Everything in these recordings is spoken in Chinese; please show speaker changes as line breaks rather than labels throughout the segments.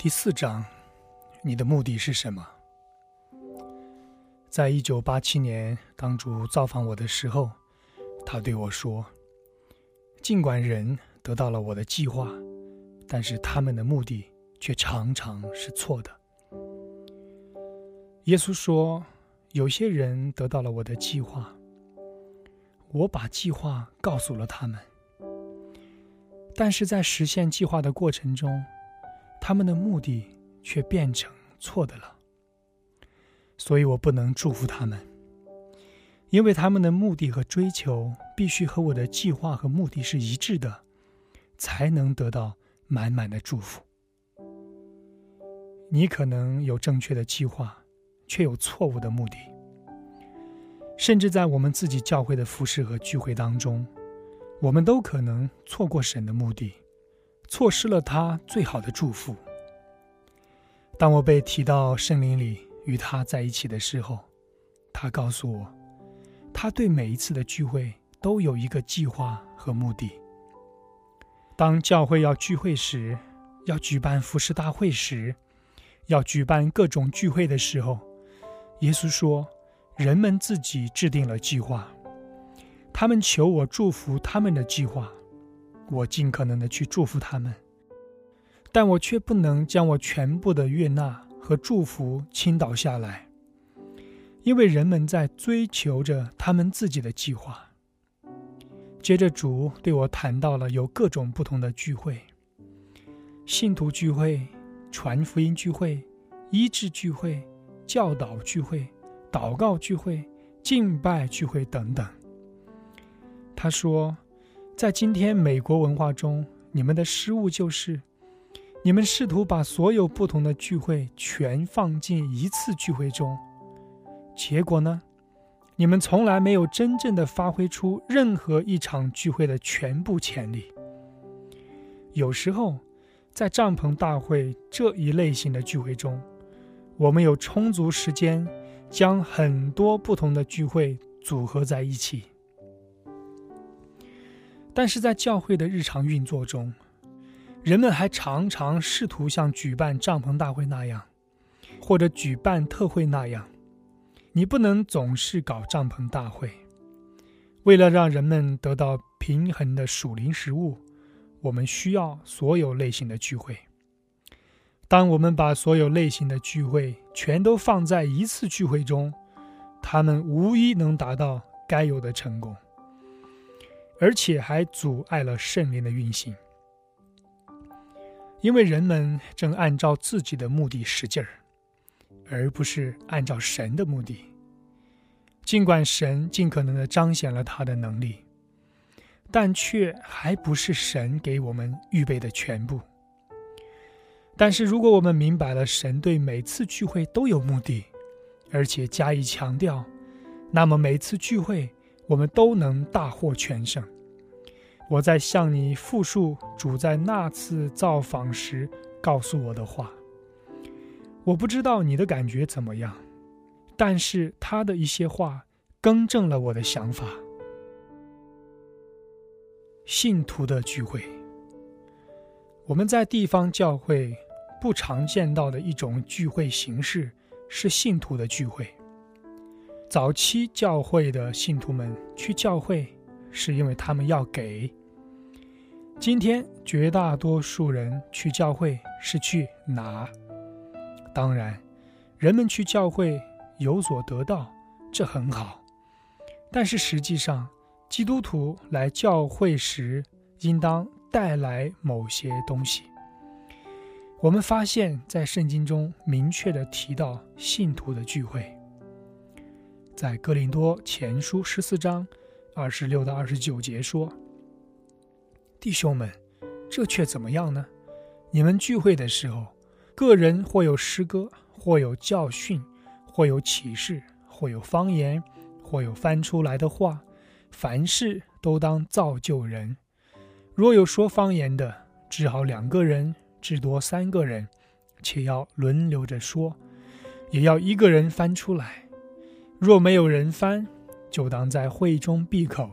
第四章，你的目的是什么？在一九八七年，当主造访我的时候，他对我说：“尽管人得到了我的计划，但是他们的目的却常常是错的。”耶稣说：“有些人得到了我的计划，我把计划告诉了他们，但是在实现计划的过程中，他们的目的却变成错的了。”所以我不能祝福他们，因为他们的目的和追求必须和我的计划和目的是一致的，才能得到满满的祝福。你可能有正确的计划，却有错误的目的，甚至在我们自己教会的服饰和聚会当中，我们都可能错过神的目的，错失了他最好的祝福。当我被提到圣灵里。与他在一起的时候，他告诉我，他对每一次的聚会都有一个计划和目的。当教会要聚会时，要举办服饰大会时，要举办各种聚会的时候，耶稣说，人们自己制定了计划，他们求我祝福他们的计划，我尽可能的去祝福他们，但我却不能将我全部的悦纳。和祝福倾倒下来，因为人们在追求着他们自己的计划。接着，主对我谈到了有各种不同的聚会：信徒聚会、传福音聚会、医治聚会、教导聚会、祷告聚会、敬拜聚会等等。他说，在今天美国文化中，你们的失误就是。你们试图把所有不同的聚会全放进一次聚会中，结果呢？你们从来没有真正的发挥出任何一场聚会的全部潜力。有时候，在帐篷大会这一类型的聚会中，我们有充足时间将很多不同的聚会组合在一起，但是在教会的日常运作中，人们还常常试图像举办帐篷大会那样，或者举办特会那样。你不能总是搞帐篷大会。为了让人们得到平衡的属灵食物，我们需要所有类型的聚会。当我们把所有类型的聚会全都放在一次聚会中，他们无一能达到该有的成功，而且还阻碍了圣灵的运行。因为人们正按照自己的目的使劲儿，而不是按照神的目的。尽管神尽可能的彰显了他的能力，但却还不是神给我们预备的全部。但是，如果我们明白了神对每次聚会都有目的，而且加以强调，那么每次聚会我们都能大获全胜。我在向你复述主在那次造访时告诉我的话。我不知道你的感觉怎么样，但是他的一些话更正了我的想法。信徒的聚会，我们在地方教会不常见到的一种聚会形式是信徒的聚会。早期教会的信徒们去教会，是因为他们要给。今天绝大多数人去教会是去拿，当然，人们去教会有所得到，这很好。但是实际上，基督徒来教会时应当带来某些东西。我们发现，在圣经中明确的提到信徒的聚会，在哥林多前书十四章二十六到二十九节说。弟兄们，这却怎么样呢？你们聚会的时候，个人或有诗歌，或有教训，或有启示，或有方言，或有翻出来的话，凡事都当造就人。若有说方言的，只好两个人，至多三个人，且要轮流着说，也要一个人翻出来。若没有人翻，就当在会中闭口。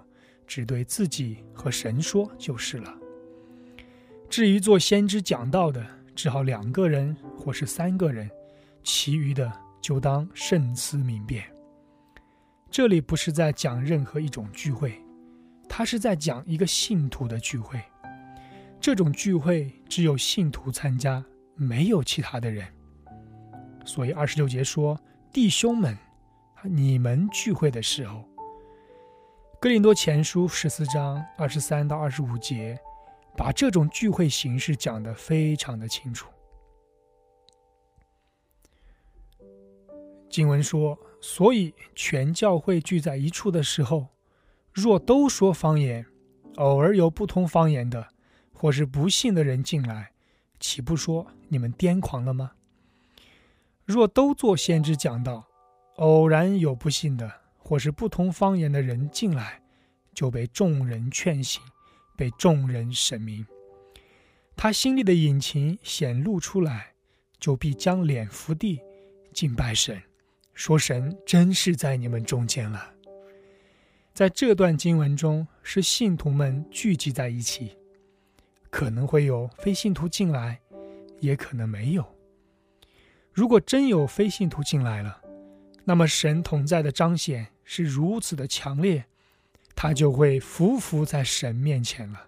只对自己和神说就是了。至于做先知讲道的，只好两个人或是三个人，其余的就当慎思明辨。这里不是在讲任何一种聚会，他是在讲一个信徒的聚会。这种聚会只有信徒参加，没有其他的人。所以二十六节说：“弟兄们，你们聚会的时候。”哥林多前书十四章二十三到二十五节，把这种聚会形式讲得非常的清楚。经文说：“所以全教会聚在一处的时候，若都说方言，偶尔有不同方言的，或是不信的人进来，岂不说你们癫狂了吗？若都做先知讲道，偶然有不信的。”或是不同方言的人进来，就被众人劝醒，被众人审明。他心里的隐情显露出来，就必将脸伏地，敬拜神，说神真是在你们中间了。在这段经文中，是信徒们聚集在一起，可能会有非信徒进来，也可能没有。如果真有非信徒进来了，那么神同在的彰显。是如此的强烈，他就会匍匐在神面前了。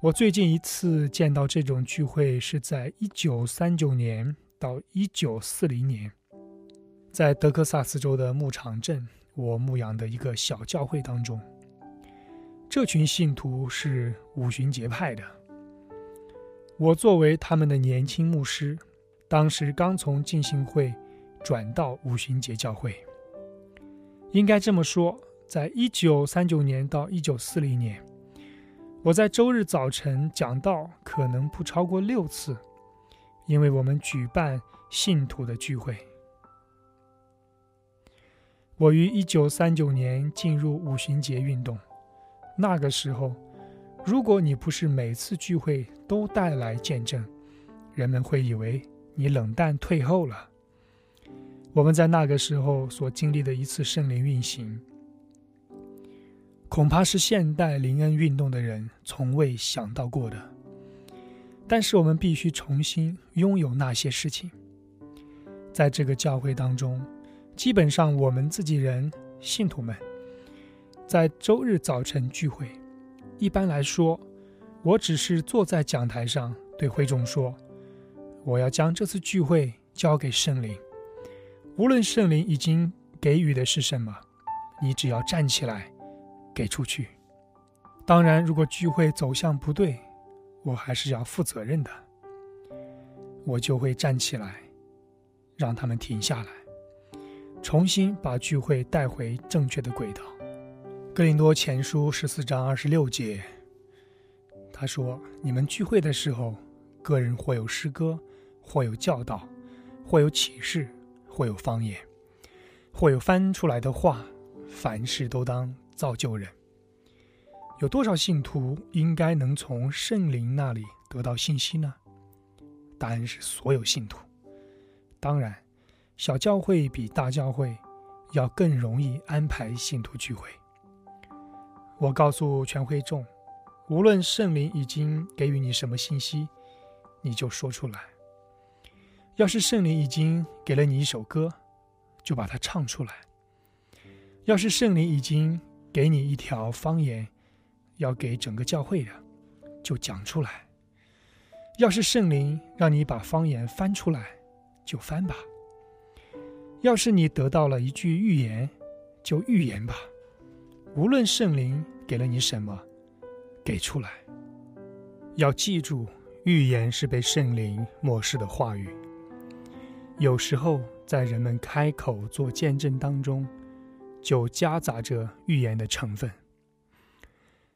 我最近一次见到这种聚会是在一九三九年到一九四零年，在德克萨斯州的牧场镇，我牧养的一个小教会当中。这群信徒是五旬节派的，我作为他们的年轻牧师，当时刚从浸信会转到五旬节教会。应该这么说，在一九三九年到一九四零年，我在周日早晨讲道可能不超过六次，因为我们举办信徒的聚会。我于一九三九年进入五旬节运动，那个时候，如果你不是每次聚会都带来见证，人们会以为你冷淡退后了。我们在那个时候所经历的一次圣灵运行，恐怕是现代灵恩运动的人从未想到过的。但是我们必须重新拥有那些事情。在这个教会当中，基本上我们自己人信徒们，在周日早晨聚会。一般来说，我只是坐在讲台上对会众说：“我要将这次聚会交给圣灵。”无论圣灵已经给予的是什么，你只要站起来，给出去。当然，如果聚会走向不对，我还是要负责任的。我就会站起来，让他们停下来，重新把聚会带回正确的轨道。哥林多前书十四章二十六节，他说：“你们聚会的时候，个人或有诗歌，或有教导，或有启示。”或有方言，或有翻出来的话，凡事都当造就人。有多少信徒应该能从圣灵那里得到信息呢？答案是所有信徒。当然，小教会比大教会要更容易安排信徒聚会。我告诉全会众，无论圣灵已经给予你什么信息，你就说出来。要是圣灵已经给了你一首歌，就把它唱出来；要是圣灵已经给你一条方言，要给整个教会的，就讲出来；要是圣灵让你把方言翻出来，就翻吧；要是你得到了一句预言，就预言吧。无论圣灵给了你什么，给出来。要记住，预言是被圣灵漠视的话语。有时候，在人们开口做见证当中，就夹杂着预言的成分。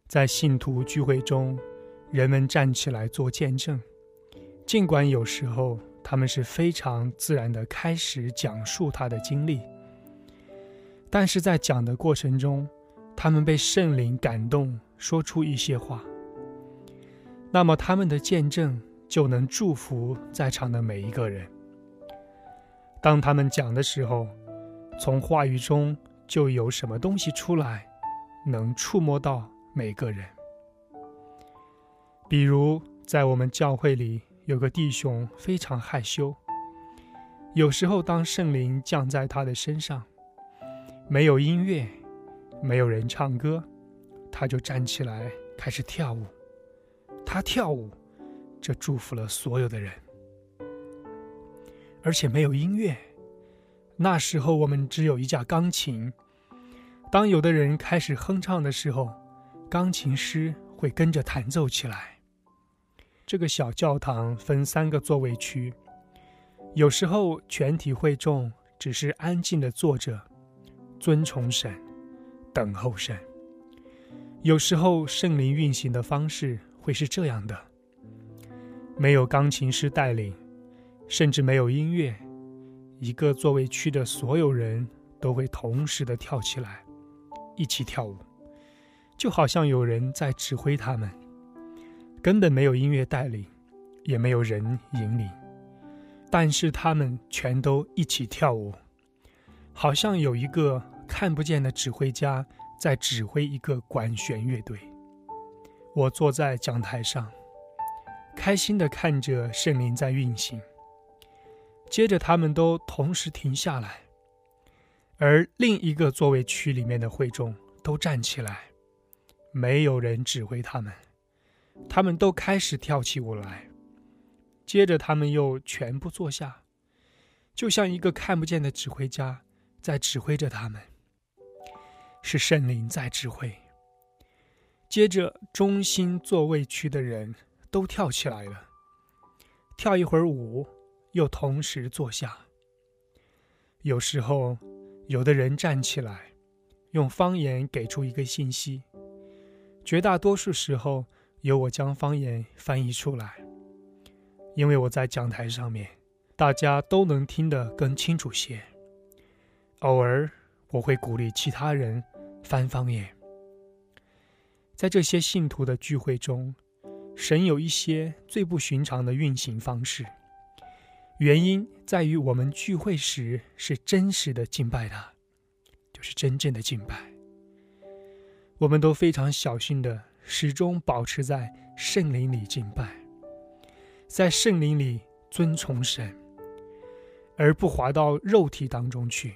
在信徒聚会中，人们站起来做见证，尽管有时候他们是非常自然的开始讲述他的经历，但是在讲的过程中，他们被圣灵感动，说出一些话，那么他们的见证就能祝福在场的每一个人。当他们讲的时候，从话语中就有什么东西出来，能触摸到每个人。比如，在我们教会里有个弟兄非常害羞，有时候当圣灵降在他的身上，没有音乐，没有人唱歌，他就站起来开始跳舞。他跳舞，这祝福了所有的人。而且没有音乐，那时候我们只有一架钢琴。当有的人开始哼唱的时候，钢琴师会跟着弹奏起来。这个小教堂分三个座位区，有时候全体会众只是安静的坐着，尊崇神，等候神。有时候圣灵运行的方式会是这样的：没有钢琴师带领。甚至没有音乐，一个座位区的所有人都会同时的跳起来，一起跳舞，就好像有人在指挥他们。根本没有音乐带领，也没有人引领，但是他们全都一起跳舞，好像有一个看不见的指挥家在指挥一个管弦乐队。我坐在讲台上，开心的看着圣灵在运行。接着，他们都同时停下来，而另一个座位区里面的会众都站起来，没有人指挥他们，他们都开始跳起舞来。接着，他们又全部坐下，就像一个看不见的指挥家在指挥着他们，是圣灵在指挥。接着，中心座位区的人都跳起来了，跳一会儿舞。又同时坐下。有时候，有的人站起来，用方言给出一个信息；绝大多数时候，由我将方言翻译出来，因为我在讲台上面，大家都能听得更清楚些。偶尔，我会鼓励其他人翻方言。在这些信徒的聚会中，神有一些最不寻常的运行方式。原因在于，我们聚会时是真实的敬拜他，就是真正的敬拜。我们都非常小心的，始终保持在圣灵里敬拜，在圣灵里尊崇神，而不滑到肉体当中去。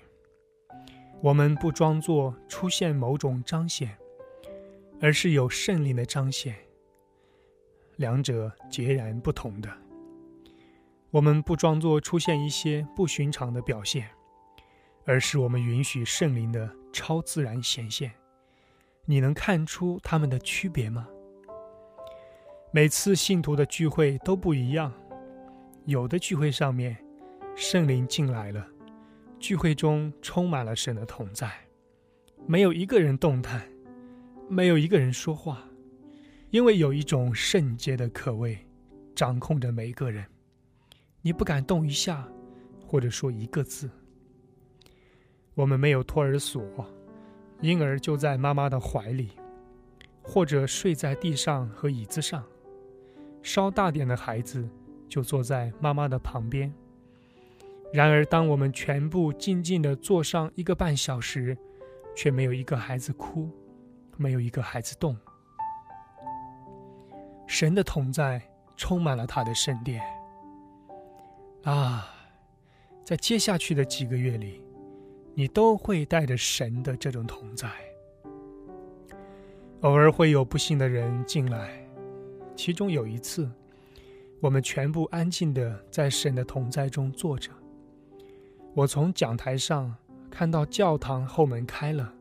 我们不装作出现某种彰显，而是有圣灵的彰显，两者截然不同的。我们不装作出现一些不寻常的表现，而是我们允许圣灵的超自然显现。你能看出他们的区别吗？每次信徒的聚会都不一样，有的聚会上面圣灵进来了，聚会中充满了神的同在，没有一个人动弹，没有一个人说话，因为有一种圣洁的可畏掌控着每一个人。你不敢动一下，或者说一个字。我们没有托儿所，婴儿就在妈妈的怀里，或者睡在地上和椅子上。稍大点的孩子就坐在妈妈的旁边。然而，当我们全部静静的坐上一个半小时，却没有一个孩子哭，没有一个孩子动。神的同在充满了他的圣殿。啊，在接下去的几个月里，你都会带着神的这种同在。偶尔会有不幸的人进来，其中有一次，我们全部安静的在神的同在中坐着。我从讲台上看到教堂后门开了，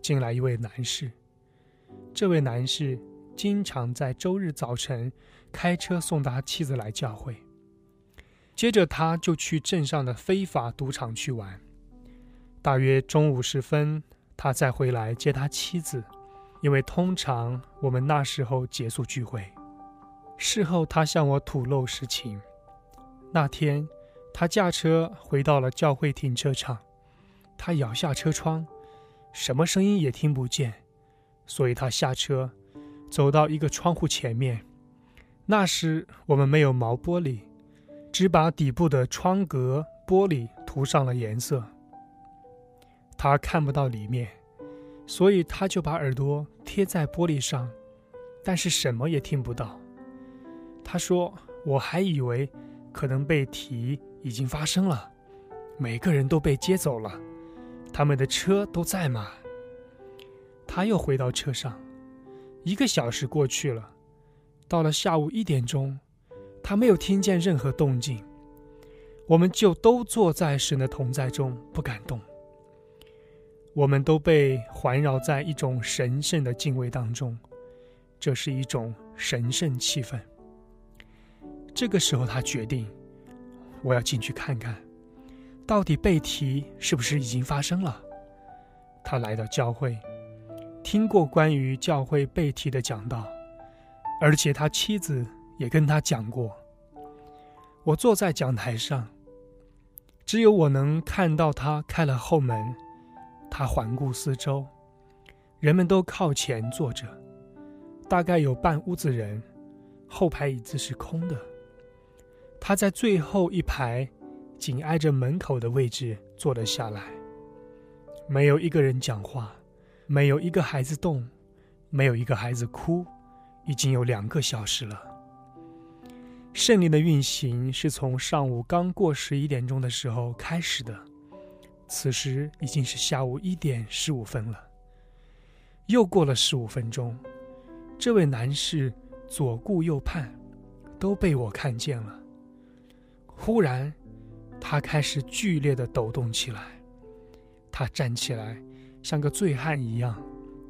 进来一位男士。这位男士经常在周日早晨开车送他妻子来教会。接着，他就去镇上的非法赌场去玩。大约中午时分，他再回来接他妻子，因为通常我们那时候结束聚会。事后，他向我吐露实情。那天，他驾车回到了教会停车场，他摇下车窗，什么声音也听不见，所以他下车，走到一个窗户前面。那时我们没有毛玻璃。只把底部的窗格玻璃涂上了颜色，他看不到里面，所以他就把耳朵贴在玻璃上，但是什么也听不到。他说：“我还以为可能被提已经发生了，每个人都被接走了，他们的车都在吗？他又回到车上，一个小时过去了，到了下午一点钟，他没有听见任何动静，我们就都坐在神的同在中不敢动。我们都被环绕在一种神圣的敬畏当中，这是一种神圣气氛。这个时候，他决定，我要进去看看，到底被提是不是已经发生了。他来到教会，听过关于教会被提的讲道，而且他妻子也跟他讲过。我坐在讲台上，只有我能看到他开了后门。他环顾四周，人们都靠前坐着，大概有半屋子人，后排椅子是空的。他在最后一排，紧挨着门口的位置坐了下来。没有一个人讲话，没有一个孩子动，没有一个孩子哭。已经有两个小时了。圣灵的运行是从上午刚过十一点钟的时候开始的。此时已经是下午一点十五分了。又过了十五分钟，这位男士左顾右盼，都被我看见了。忽然，他开始剧烈的抖动起来。他站起来，像个醉汉一样，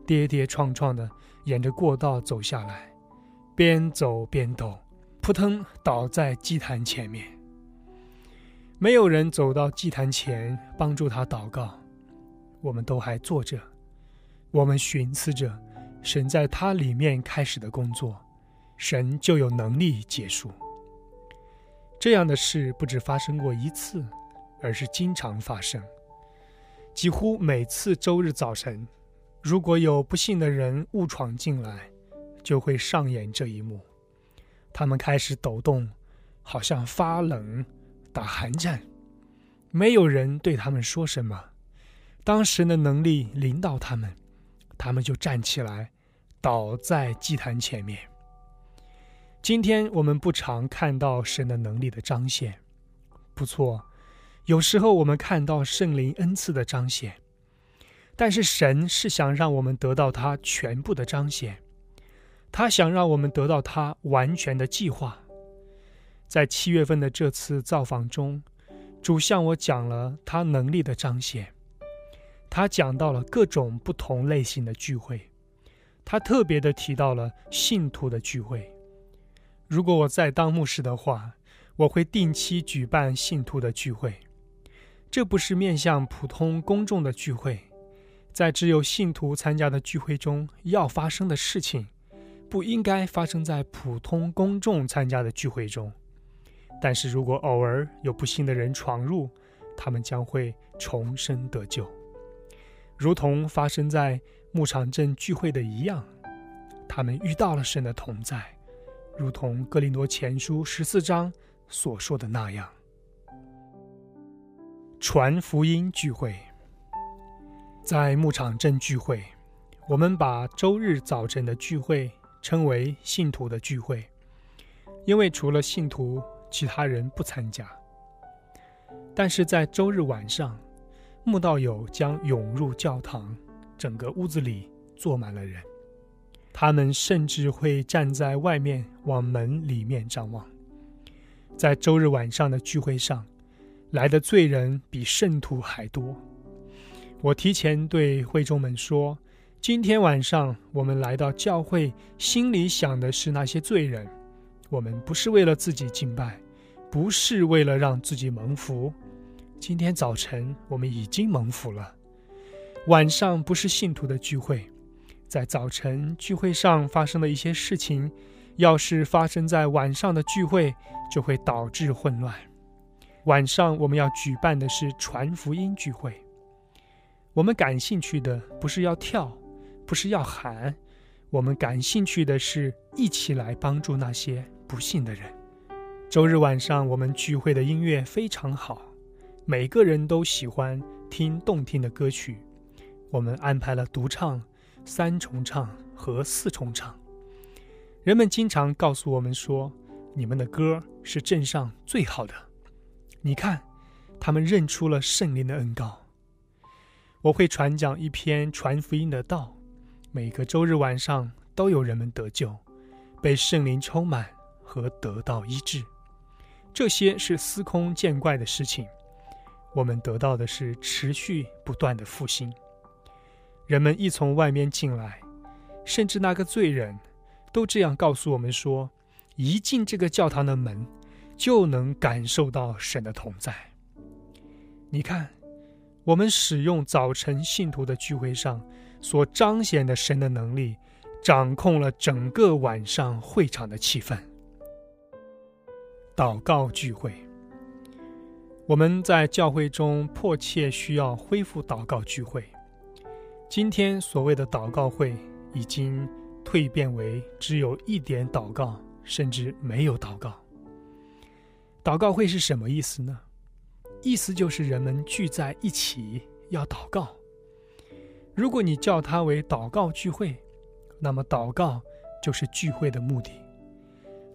跌跌撞撞的沿着过道走下来，边走边抖，扑腾倒在祭坛前面。没有人走到祭坛前帮助他祷告，我们都还坐着，我们寻思着神在他里面开始的工作，神就有能力结束。这样的事不止发生过一次，而是经常发生。几乎每次周日早晨，如果有不幸的人误闯进来，就会上演这一幕：他们开始抖动，好像发冷。打寒战，没有人对他们说什么。当神的能力领导他们，他们就站起来，倒在祭坛前面。今天我们不常看到神的能力的彰显，不错，有时候我们看到圣灵恩赐的彰显，但是神是想让我们得到他全部的彰显，他想让我们得到他完全的计划。在七月份的这次造访中，主向我讲了他能力的彰显。他讲到了各种不同类型的聚会，他特别的提到了信徒的聚会。如果我在当牧师的话，我会定期举办信徒的聚会。这不是面向普通公众的聚会，在只有信徒参加的聚会中要发生的事情，不应该发生在普通公众参加的聚会中。但是如果偶尔有不幸的人闯入，他们将会重生得救，如同发生在牧场镇聚会的一样。他们遇到了神的同在，如同哥林多前书十四章所说的那样。传福音聚会，在牧场镇聚会，我们把周日早晨的聚会称为信徒的聚会，因为除了信徒。其他人不参加，但是在周日晚上，慕道友将涌入教堂，整个屋子里坐满了人，他们甚至会站在外面往门里面张望。在周日晚上的聚会上，来的罪人比圣徒还多。我提前对会众们说：“今天晚上我们来到教会，心里想的是那些罪人。”我们不是为了自己敬拜，不是为了让自己蒙福。今天早晨我们已经蒙福了。晚上不是信徒的聚会，在早晨聚会上发生的一些事情，要是发生在晚上的聚会，就会导致混乱。晚上我们要举办的是传福音聚会。我们感兴趣的不是要跳，不是要喊，我们感兴趣的是一起来帮助那些。不幸的人，周日晚上我们聚会的音乐非常好，每个人都喜欢听动听的歌曲。我们安排了独唱、三重唱和四重唱。人们经常告诉我们说，你们的歌是镇上最好的。你看，他们认出了圣灵的恩膏。我会传讲一篇传福音的道，每个周日晚上都有人们得救，被圣灵充满和得到医治。这些是司空见惯的事情。我们得到的是持续不断的复兴。人们一从外面进来，甚至那个罪人，都这样告诉我们说：一进这个教堂的门，就能感受到神的同在。你看，我们使用早晨信徒的聚会上所彰显的神的能力，掌控了整个晚上会场的气氛。祷告聚会。我们在教会中迫切需要恢复祷告聚会。今天所谓的祷告会已经蜕变为只有一点祷告，甚至没有祷告。祷告会是什么意思呢？意思就是人们聚在一起要祷告。如果你叫它为祷告聚会，那么祷告就是聚会的目的。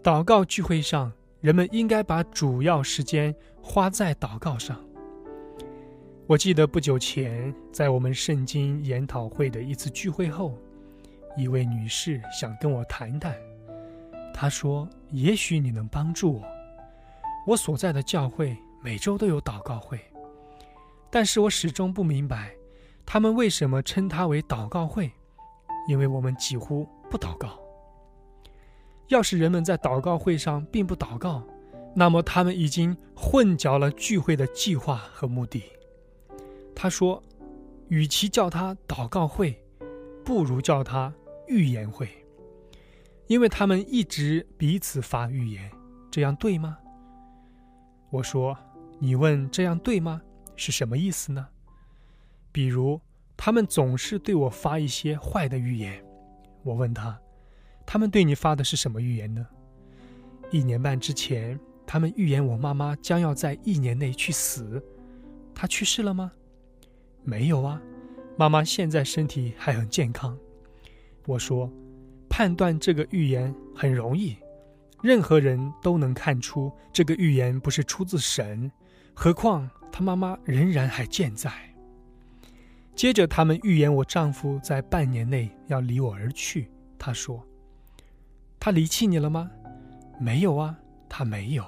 祷告聚会上。人们应该把主要时间花在祷告上。我记得不久前在我们圣经研讨会的一次聚会后，一位女士想跟我谈谈。她说：“也许你能帮助我。我所在的教会每周都有祷告会，但是我始终不明白他们为什么称它为祷告会，因为我们几乎不祷告。”要是人们在祷告会上并不祷告，那么他们已经混淆了聚会的计划和目的。他说：“与其叫他祷告会，不如叫他预言会，因为他们一直彼此发预言，这样对吗？”我说：“你问这样对吗？是什么意思呢？比如他们总是对我发一些坏的预言，我问他。”他们对你发的是什么预言呢？一年半之前，他们预言我妈妈将要在一年内去死。她去世了吗？没有啊，妈妈现在身体还很健康。我说，判断这个预言很容易，任何人都能看出这个预言不是出自神。何况她妈妈仍然还健在。接着，他们预言我丈夫在半年内要离我而去。他说。他离弃你了吗？没有啊，他没有。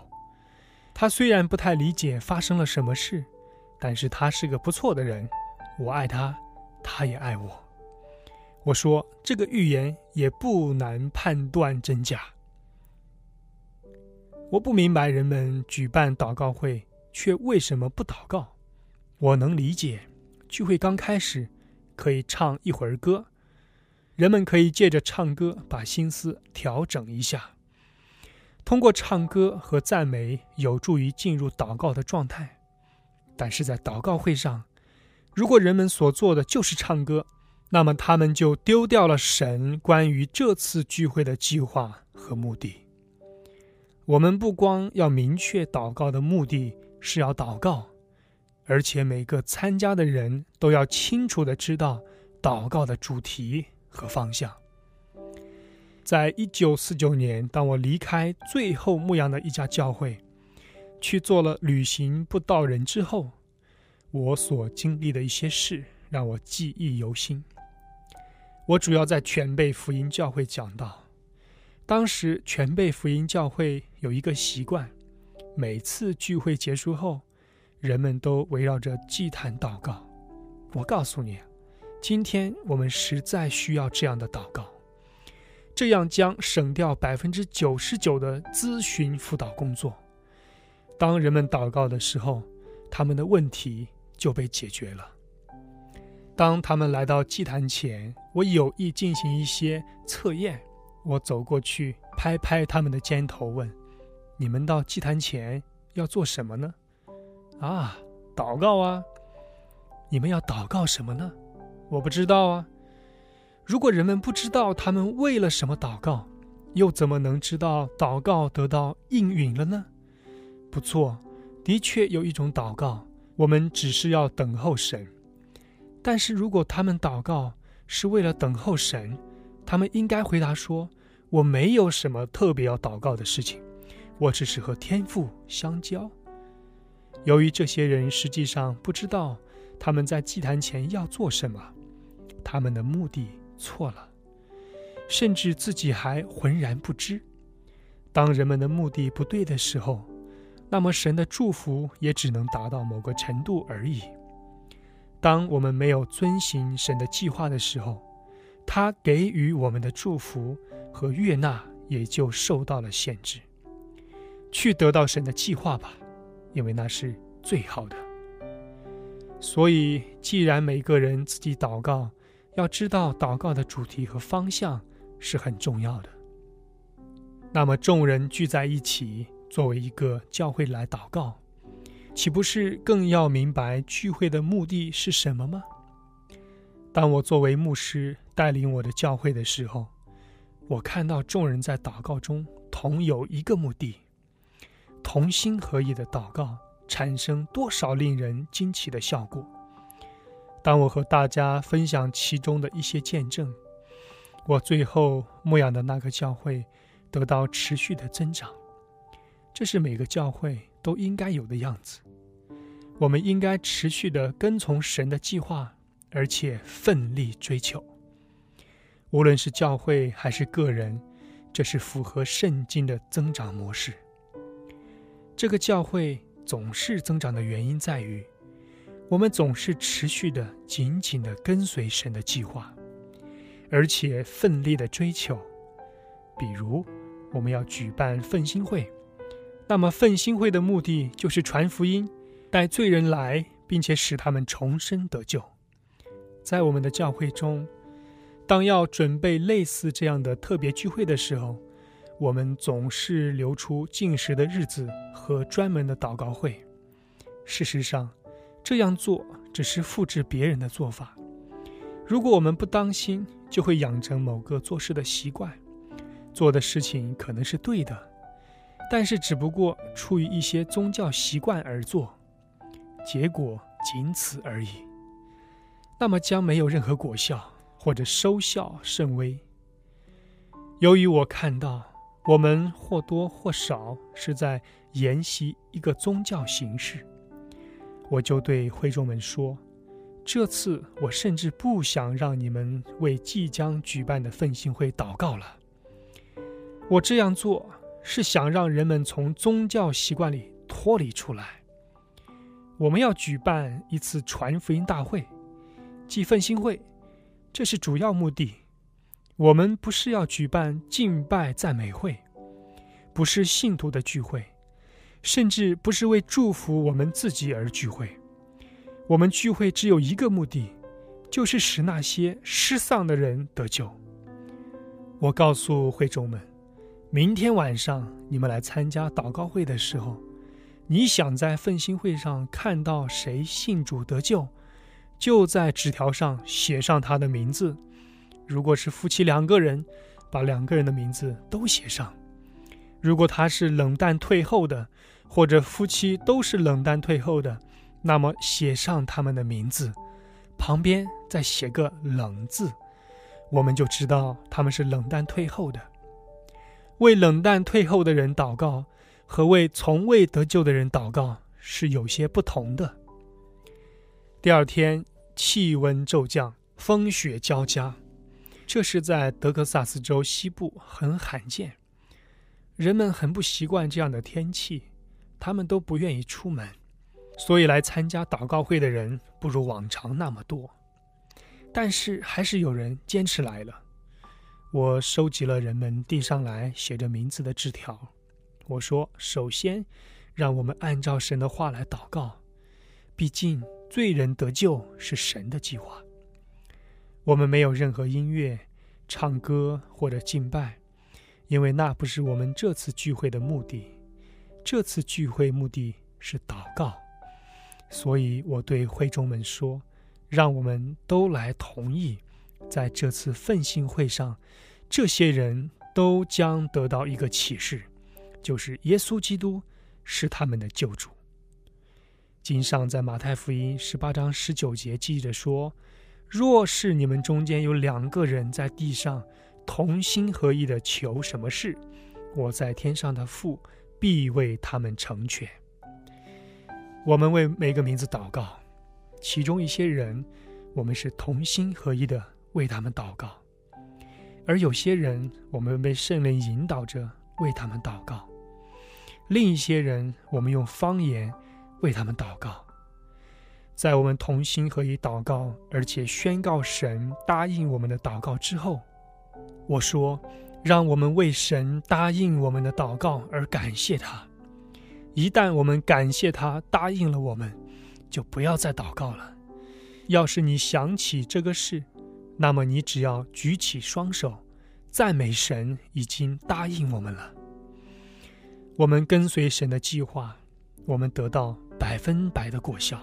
他虽然不太理解发生了什么事，但是他是个不错的人。我爱他，他也爱我。我说这个预言也不难判断真假。我不明白人们举办祷告会却为什么不祷告。我能理解，聚会刚开始可以唱一会儿歌。人们可以借着唱歌把心思调整一下，通过唱歌和赞美有助于进入祷告的状态。但是在祷告会上，如果人们所做的就是唱歌，那么他们就丢掉了神关于这次聚会的计划和目的。我们不光要明确祷告的目的是要祷告，而且每个参加的人都要清楚的知道祷告的主题。和方向。在一九四九年，当我离开最后牧羊的一家教会，去做了旅行不到人之后，我所经历的一些事让我记忆犹新。我主要在全贝福音教会讲道。当时全贝福音教会有一个习惯，每次聚会结束后，人们都围绕着祭坛祷告。我告诉你。今天我们实在需要这样的祷告，这样将省掉百分之九十九的咨询辅导工作。当人们祷告的时候，他们的问题就被解决了。当他们来到祭坛前，我有意进行一些测验。我走过去，拍拍他们的肩头，问：“你们到祭坛前要做什么呢？”“啊，祷告啊。”“你们要祷告什么呢？”我不知道啊。如果人们不知道他们为了什么祷告，又怎么能知道祷告得到应允了呢？不错，的确有一种祷告，我们只是要等候神。但是如果他们祷告是为了等候神，他们应该回答说：“我没有什么特别要祷告的事情，我只是和天父相交。由于这些人实际上不知道他们在祭坛前要做什么，他们的目的错了，甚至自己还浑然不知。当人们的目的不对的时候，那么神的祝福也只能达到某个程度而已。当我们没有遵行神的计划的时候，他给予我们的祝福和悦纳也就受到了限制。去得到神的计划吧，因为那是最好的。所以，既然每个人自己祷告，要知道祷告的主题和方向是很重要的。那么，众人聚在一起，作为一个教会来祷告，岂不是更要明白聚会的目的是什么吗？当我作为牧师带领我的教会的时候，我看到众人在祷告中同有一个目的。同心合意的祷告产生多少令人惊奇的效果？当我和大家分享其中的一些见证，我最后牧养的那个教会得到持续的增长。这是每个教会都应该有的样子。我们应该持续的跟从神的计划，而且奋力追求。无论是教会还是个人，这是符合圣经的增长模式。这个教会总是增长的原因在于，我们总是持续的、紧紧的跟随神的计划，而且奋力的追求。比如，我们要举办奋兴会，那么奋兴会的目的就是传福音，带罪人来，并且使他们重生得救。在我们的教会中，当要准备类似这样的特别聚会的时候，我们总是留出进食的日子和专门的祷告会。事实上，这样做只是复制别人的做法。如果我们不当心，就会养成某个做事的习惯。做的事情可能是对的，但是只不过出于一些宗教习惯而做，结果仅此而已。那么将没有任何果效，或者收效甚微。由于我看到。我们或多或少是在沿袭一个宗教形式。我就对会众们说：“这次我甚至不想让你们为即将举办的奋兴会祷告了。我这样做是想让人们从宗教习惯里脱离出来。我们要举办一次传福音大会，即奋兴会，这是主要目的。”我们不是要举办敬拜赞美会，不是信徒的聚会，甚至不是为祝福我们自己而聚会。我们聚会只有一个目的，就是使那些失丧的人得救。我告诉会众们，明天晚上你们来参加祷告会的时候，你想在奋兴会上看到谁信主得救，就在纸条上写上他的名字。如果是夫妻两个人，把两个人的名字都写上；如果他是冷淡退后的，或者夫妻都是冷淡退后的，那么写上他们的名字，旁边再写个“冷”字，我们就知道他们是冷淡退后的。为冷淡退后的人祷告，和为从未得救的人祷告是有些不同的。第二天，气温骤降，风雪交加。这是在德克萨斯州西部很罕见，人们很不习惯这样的天气，他们都不愿意出门，所以来参加祷告会的人不如往常那么多。但是还是有人坚持来了。我收集了人们递上来写着名字的纸条，我说：首先，让我们按照神的话来祷告，毕竟罪人得救是神的计划。我们没有任何音乐、唱歌或者敬拜，因为那不是我们这次聚会的目的。这次聚会目的是祷告，所以我对会众们说：“让我们都来同意，在这次奉信会上，这些人都将得到一个启示，就是耶稣基督是他们的救主。”经上在马太福音十八章十九节记着说。若是你们中间有两个人在地上同心合意的求什么事，我在天上的父必为他们成全。我们为每个名字祷告，其中一些人，我们是同心合一的为他们祷告；而有些人，我们被圣灵引导着为他们祷告；另一些人，我们用方言为他们祷告。在我们同心合一祷告，而且宣告神答应我们的祷告之后，我说。让我们为神答应我们的祷告而感谢他。一旦我们感谢他答应了我们，就不要再祷告了。要是你想起这个事，那么你只要举起双手，赞美神已经答应我们了。我们跟随神的计划，我们得到百分百的果效。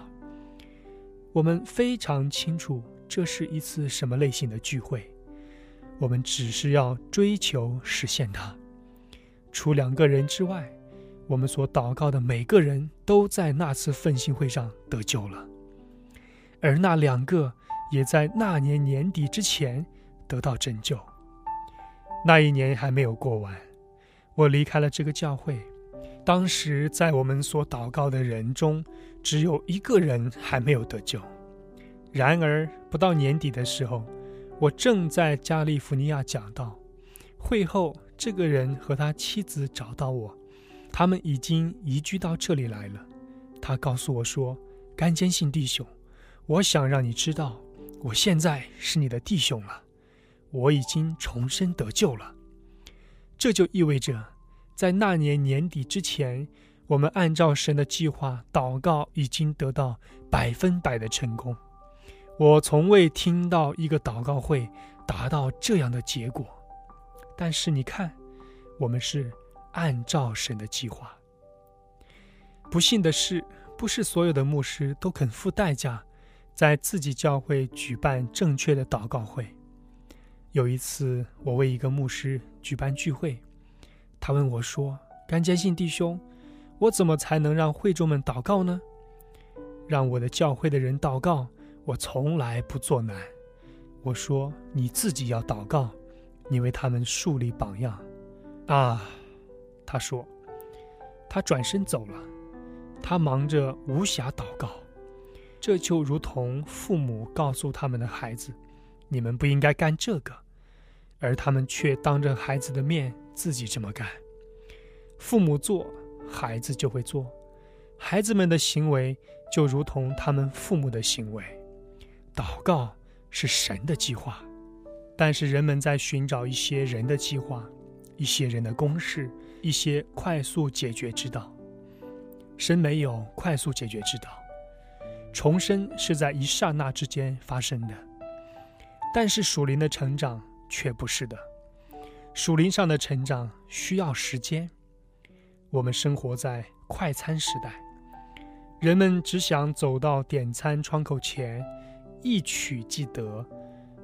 我们非常清楚这是一次什么类型的聚会。我们只是要追求实现它。除两个人之外，我们所祷告的每个人都在那次奋兴会上得救了，而那两个也在那年年底之前得到拯救。那一年还没有过完，我离开了这个教会。当时在我们所祷告的人中，只有一个人还没有得救。然而，不到年底的时候。我正在加利福尼亚讲道，会后，这个人和他妻子找到我，他们已经移居到这里来了。他告诉我说：“甘坚信弟兄，我想让你知道，我现在是你的弟兄了，我已经重生得救了。这就意味着，在那年年底之前，我们按照神的计划祷告，已经得到百分百的成功。”我从未听到一个祷告会达到这样的结果，但是你看，我们是按照神的计划。不幸的是，不是所有的牧师都肯付代价，在自己教会举办正确的祷告会。有一次，我为一个牧师举办聚会，他问我说：“甘坚信弟兄，我怎么才能让会众们祷告呢？让我的教会的人祷告？”我从来不做难。我说你自己要祷告，你为他们树立榜样。啊，他说，他转身走了。他忙着无暇祷告，这就如同父母告诉他们的孩子：“你们不应该干这个。”而他们却当着孩子的面自己这么干。父母做，孩子就会做；孩子们的行为就如同他们父母的行为。祷告是神的计划，但是人们在寻找一些人的计划、一些人的公式、一些快速解决之道。神没有快速解决之道，重生是在一刹那之间发生的，但是属灵的成长却不是的。属灵上的成长需要时间。我们生活在快餐时代，人们只想走到点餐窗口前。一取即得，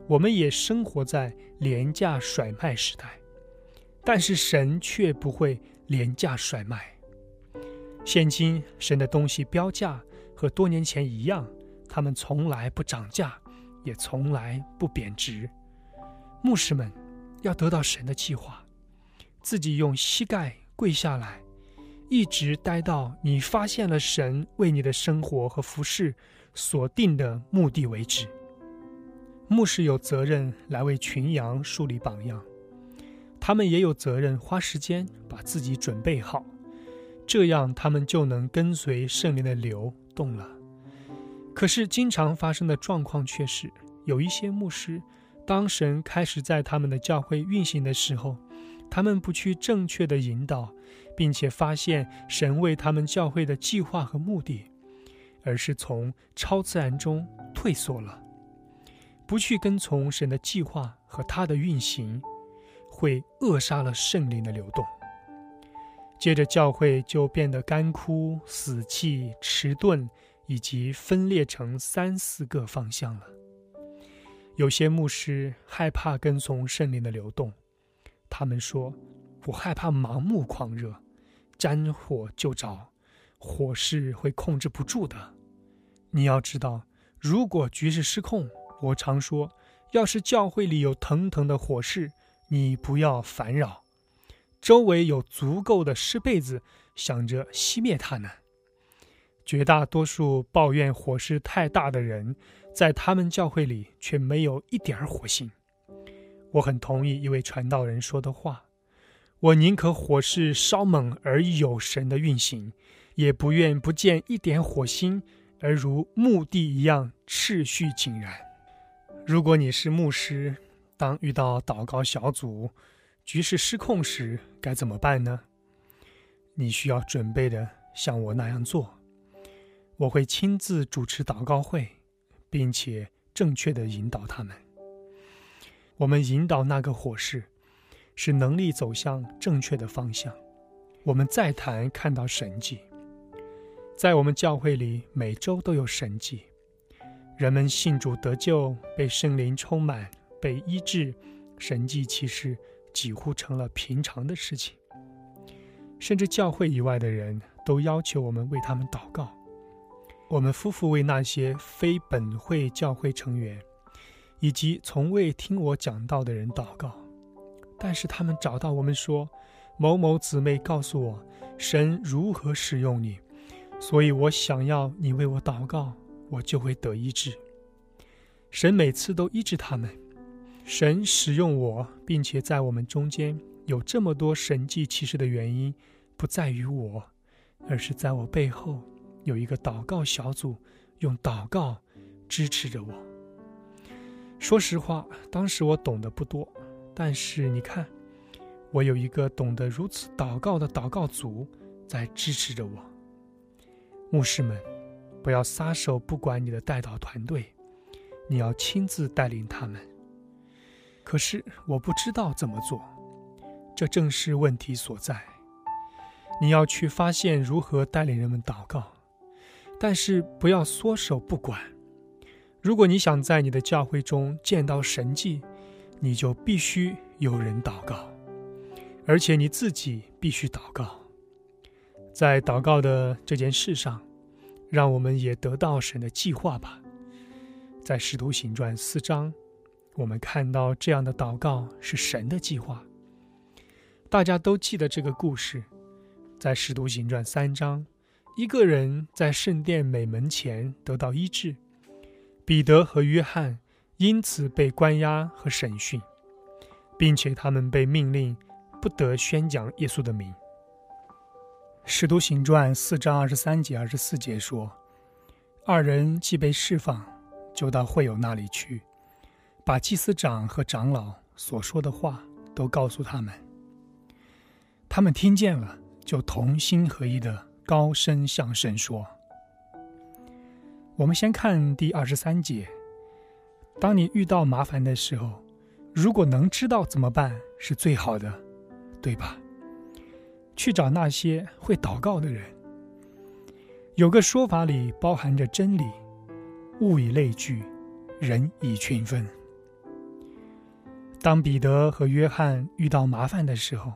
我们也生活在廉价甩卖时代，但是神却不会廉价甩卖。现今神的东西标价和多年前一样，他们从来不涨价，也从来不贬值。牧师们要得到神的计划，自己用膝盖跪下来，一直待到你发现了神为你的生活和服饰。所定的目的为止。牧师有责任来为群羊树立榜样，他们也有责任花时间把自己准备好，这样他们就能跟随圣灵的流动了。可是，经常发生的状况却是，有一些牧师，当神开始在他们的教会运行的时候，他们不去正确的引导，并且发现神为他们教会的计划和目的。而是从超自然中退缩了，不去跟从神的计划和他的运行，会扼杀了圣灵的流动。接着，教会就变得干枯、死气、迟钝，以及分裂成三四个方向了。有些牧师害怕跟从圣灵的流动，他们说：“我害怕盲目狂热，沾火就着。”火势会控制不住的，你要知道，如果局势失控，我常说，要是教会里有腾腾的火势，你不要烦扰，周围有足够的湿被子想着熄灭它呢？绝大多数抱怨火势太大的人，在他们教会里却没有一点火星。我很同意一位传道人说的话：我宁可火势稍猛而有神的运行，也不愿不见一点火星，而如墓地一样秩序井然。如果你是牧师，当遇到祷告小组局势失控时，该怎么办呢？你需要准备的像我那样做。我会亲自主持祷告会，并且正确的引导他们。我们引导那个火势，使能力走向正确的方向。我们再谈看到神迹，在我们教会里每周都有神迹，人们信主得救，被圣灵充满，被医治，神迹其实几乎成了平常的事情。甚至教会以外的人都要求我们为他们祷告。我们夫妇为那些非本会教会成员，以及从未听我讲道的人祷告，但是他们找到我们说：“某某姊妹告诉我，神如何使用你，所以我想要你为我祷告，我就会得医治。”神每次都医治他们。神使用我，并且在我们中间有这么多神迹奇事的原因，不在于我，而是在我背后。有一个祷告小组，用祷告支持着我。说实话，当时我懂得不多，但是你看，我有一个懂得如此祷告的祷告组在支持着我。牧师们，不要撒手不管你的带导团队，你要亲自带领他们。可是我不知道怎么做，这正是问题所在。你要去发现如何带领人们祷告。但是不要缩手不管。如果你想在你的教会中见到神迹，你就必须有人祷告，而且你自己必须祷告。在祷告的这件事上，让我们也得到神的计划吧。在使徒行传四章，我们看到这样的祷告是神的计划。大家都记得这个故事，在使徒行传三章。一个人在圣殿美门前得到医治，彼得和约翰因此被关押和审讯，并且他们被命令不得宣讲耶稣的名。使徒行传四章二十三节、二十四节说：“二人既被释放，就到会友那里去，把祭司长和长老所说的话都告诉他们。他们听见了，就同心合意的。”高声向神说：“我们先看第二十三节。当你遇到麻烦的时候，如果能知道怎么办，是最好的，对吧？去找那些会祷告的人。有个说法里包含着真理：物以类聚，人以群分。当彼得和约翰遇到麻烦的时候，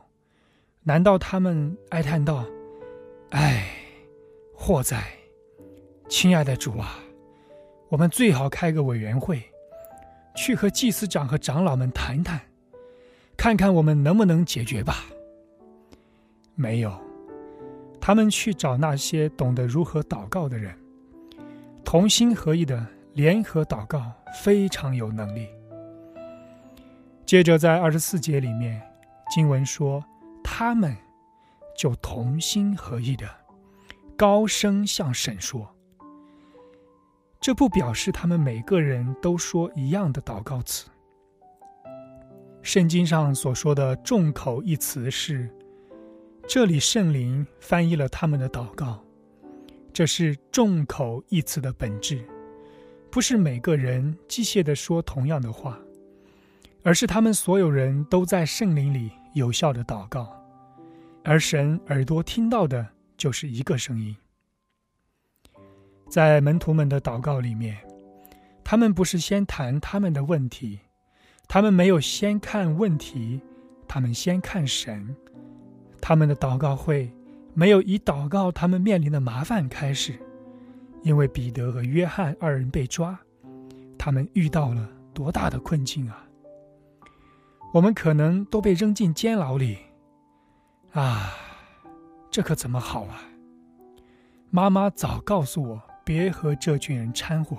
难道他们哀叹道？”哎，祸在，亲爱的主啊，我们最好开个委员会，去和祭司长和长老们谈谈，看看我们能不能解决吧。没有，他们去找那些懂得如何祷告的人，同心合意的联合祷告，非常有能力。接着在二十四节里面，经文说他们。就同心合意的高声向神说，这不表示他们每个人都说一样的祷告词。圣经上所说的“众口”一词是，这里圣灵翻译了他们的祷告。这是“众口”一词的本质，不是每个人机械的说同样的话，而是他们所有人都在圣灵里有效的祷告。而神耳朵听到的就是一个声音。在门徒们的祷告里面，他们不是先谈他们的问题，他们没有先看问题，他们先看神。他们的祷告会没有以祷告他们面临的麻烦开始，因为彼得和约翰二人被抓，他们遇到了多大的困境啊！我们可能都被扔进监牢里。啊，这可怎么好啊？妈妈早告诉我别和这群人掺和。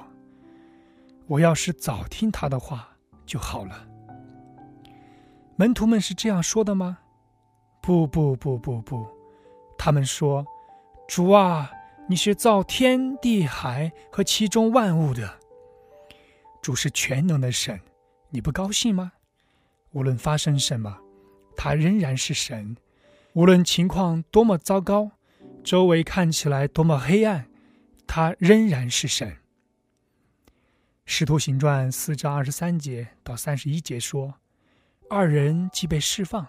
我要是早听他的话就好了。门徒们是这样说的吗？不不不不不，他们说：“主啊，你是造天地海和其中万物的。主是全能的神，你不高兴吗？无论发生什么，他仍然是神。无论情况多么糟糕，周围看起来多么黑暗，他仍然是神。”《使徒行传》四章二十三节到三十一节说。二人既被释放，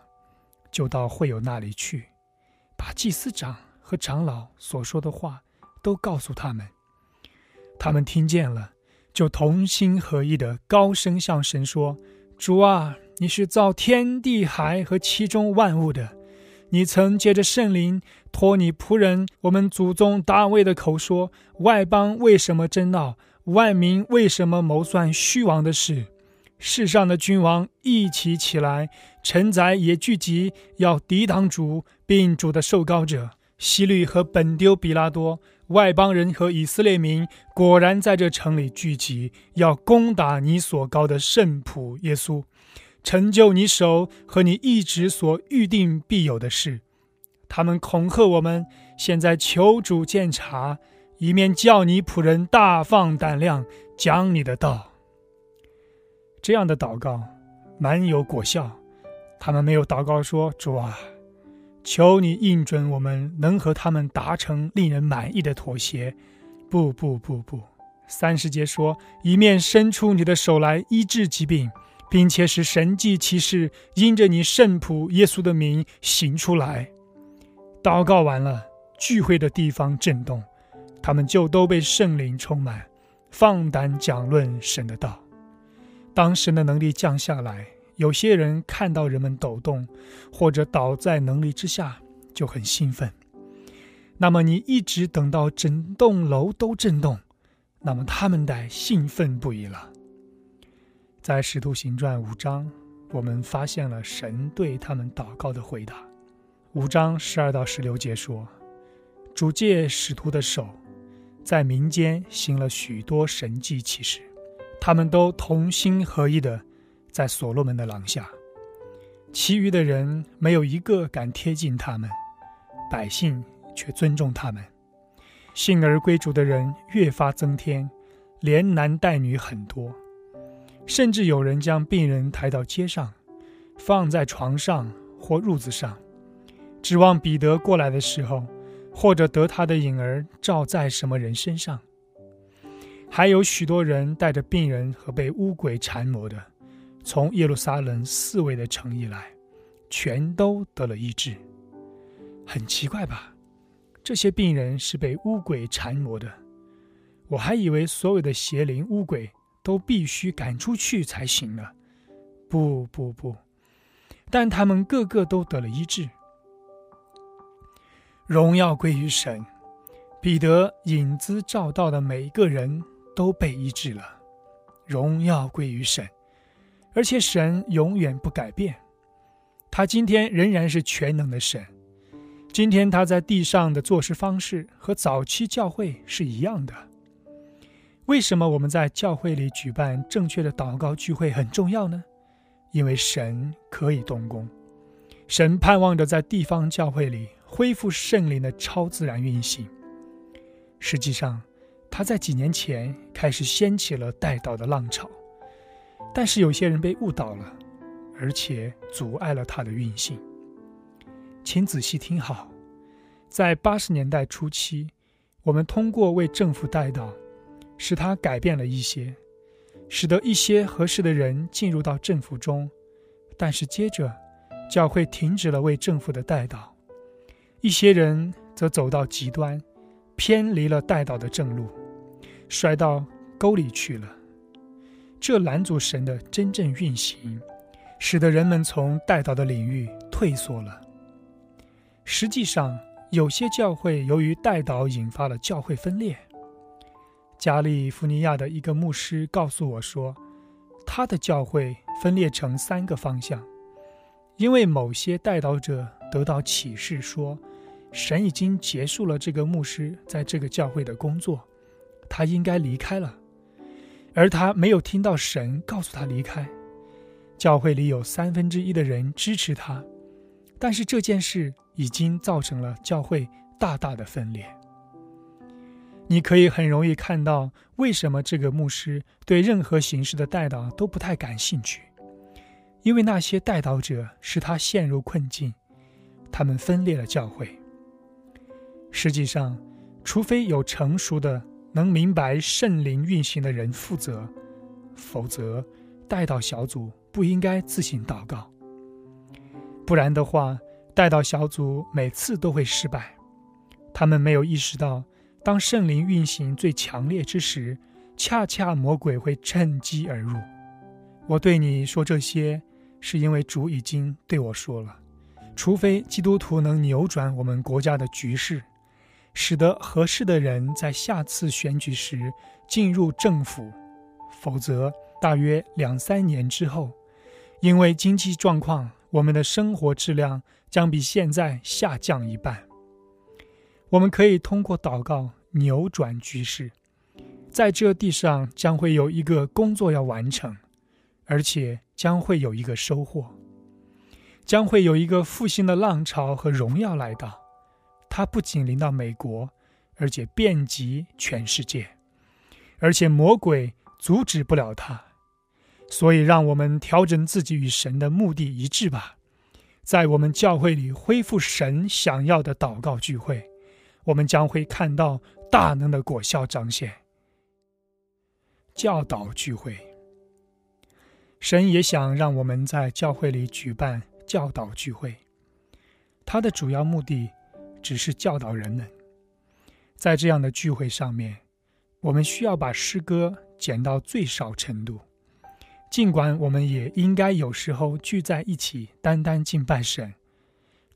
就到会友那里去，把祭司长和长老所说的话都告诉他们。他们听见了，就同心合意的高声向神说：“主啊，你是造天地海和其中万物的，你曾借着圣灵托你仆人我们祖宗大卫的口说：外邦为什么争闹？万民为什么谋算虚妄的事？”世上的君王一起起来，臣宰也聚集，要抵挡主，并主的受膏者希律和本丢比拉多。外邦人和以色列民果然在这城里聚集，要攻打你所高的圣仆耶稣，成就你手和你一直所预定必有的事。他们恐吓我们，现在求主鉴察，以免叫你仆人大放胆量讲你的道。这样的祷告蛮有果效。他们没有祷告说：“主啊，求你应准我们能和他们达成令人满意的妥协。”不不不不，三十节说：“一面伸出你的手来医治疾病，并且使神迹奇事因着你圣仆耶稣的名行出来。”祷告完了，聚会的地方震动，他们就都被圣灵充满，放胆讲论神的道。当神的能力降下来，有些人看到人们抖动，或者倒在能力之下，就很兴奋。那么你一直等到整栋楼都震动，那么他们得兴奋不已了。在《使徒行传》五章，我们发现了神对他们祷告的回答。五章十二到十六节说：“主借使徒的手，在民间行了许多神迹奇事。”他们都同心合意的在所罗门的廊下，其余的人没有一个敢贴近他们，百姓却尊重他们。信而归主的人越发增添，连男带女很多，甚至有人将病人抬到街上，放在床上或褥子上，指望彼得过来的时候，或者得他的影儿照在什么人身上。还有许多人带着病人和被巫鬼缠磨的，从耶路撒冷四围的城邑来，全都得了医治。很奇怪吧？这些病人是被巫鬼缠磨的。我还以为所有的邪灵、巫鬼都必须赶出去才行呢。不不不，但他们个个都得了医治。荣耀归于神。彼得引资照到的每一个人。都被医治了，荣耀归于神，而且神永远不改变，他今天仍然是全能的神。今天他在地上的做事方式和早期教会是一样的。为什么我们在教会里举办正确的祷告聚会很重要呢？因为神可以动工，神盼望着在地方教会里恢复圣灵的超自然运行。实际上。他在几年前开始掀起了带导的浪潮，但是有些人被误导了，而且阻碍了他的运行。请仔细听好，在八十年代初期，我们通过为政府带导，使他改变了一些，使得一些合适的人进入到政府中，但是接着教会停止了为政府的带导，一些人则走到极端。偏离了带导的正路，摔到沟里去了。这拦阻神的真正运行，使得人们从带导的领域退缩了。实际上，有些教会由于带导引发了教会分裂。加利福尼亚的一个牧师告诉我说，他的教会分裂成三个方向，因为某些带导者得到启示说。神已经结束了这个牧师在这个教会的工作，他应该离开了，而他没有听到神告诉他离开。教会里有三分之一的人支持他，但是这件事已经造成了教会大大的分裂。你可以很容易看到为什么这个牧师对任何形式的带导都不太感兴趣，因为那些带导者使他陷入困境，他们分裂了教会。实际上，除非有成熟的、能明白圣灵运行的人负责，否则带导小组不应该自行祷告。不然的话，带导小组每次都会失败。他们没有意识到，当圣灵运行最强烈之时，恰恰魔鬼会趁机而入。我对你说这些，是因为主已经对我说了：除非基督徒能扭转我们国家的局势。使得合适的人在下次选举时进入政府，否则大约两三年之后，因为经济状况，我们的生活质量将比现在下降一半。我们可以通过祷告扭转局势，在这地上将会有一个工作要完成，而且将会有一个收获，将会有一个复兴的浪潮和荣耀来到。它不仅临到美国，而且遍及全世界，而且魔鬼阻止不了它。所以，让我们调整自己与神的目的一致吧，在我们教会里恢复神想要的祷告聚会，我们将会看到大能的果效彰显。教导聚会，神也想让我们在教会里举办教导聚会，它的主要目的。只是教导人们，在这样的聚会上面，我们需要把诗歌减到最少程度。尽管我们也应该有时候聚在一起，单单敬拜神，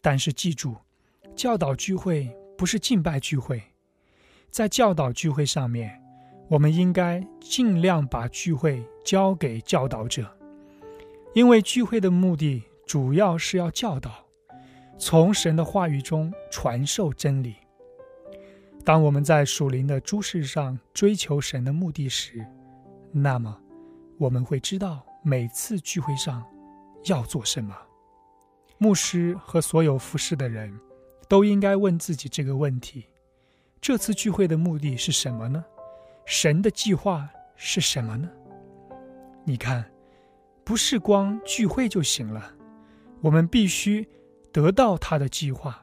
但是记住，教导聚会不是敬拜聚会。在教导聚会上面，我们应该尽量把聚会交给教导者，因为聚会的目的主要是要教导。从神的话语中传授真理。当我们在属灵的诸事上追求神的目的时，那么我们会知道每次聚会上要做什么。牧师和所有服侍的人都应该问自己这个问题：这次聚会的目的是什么呢？神的计划是什么呢？你看，不是光聚会就行了，我们必须。得到他的计划，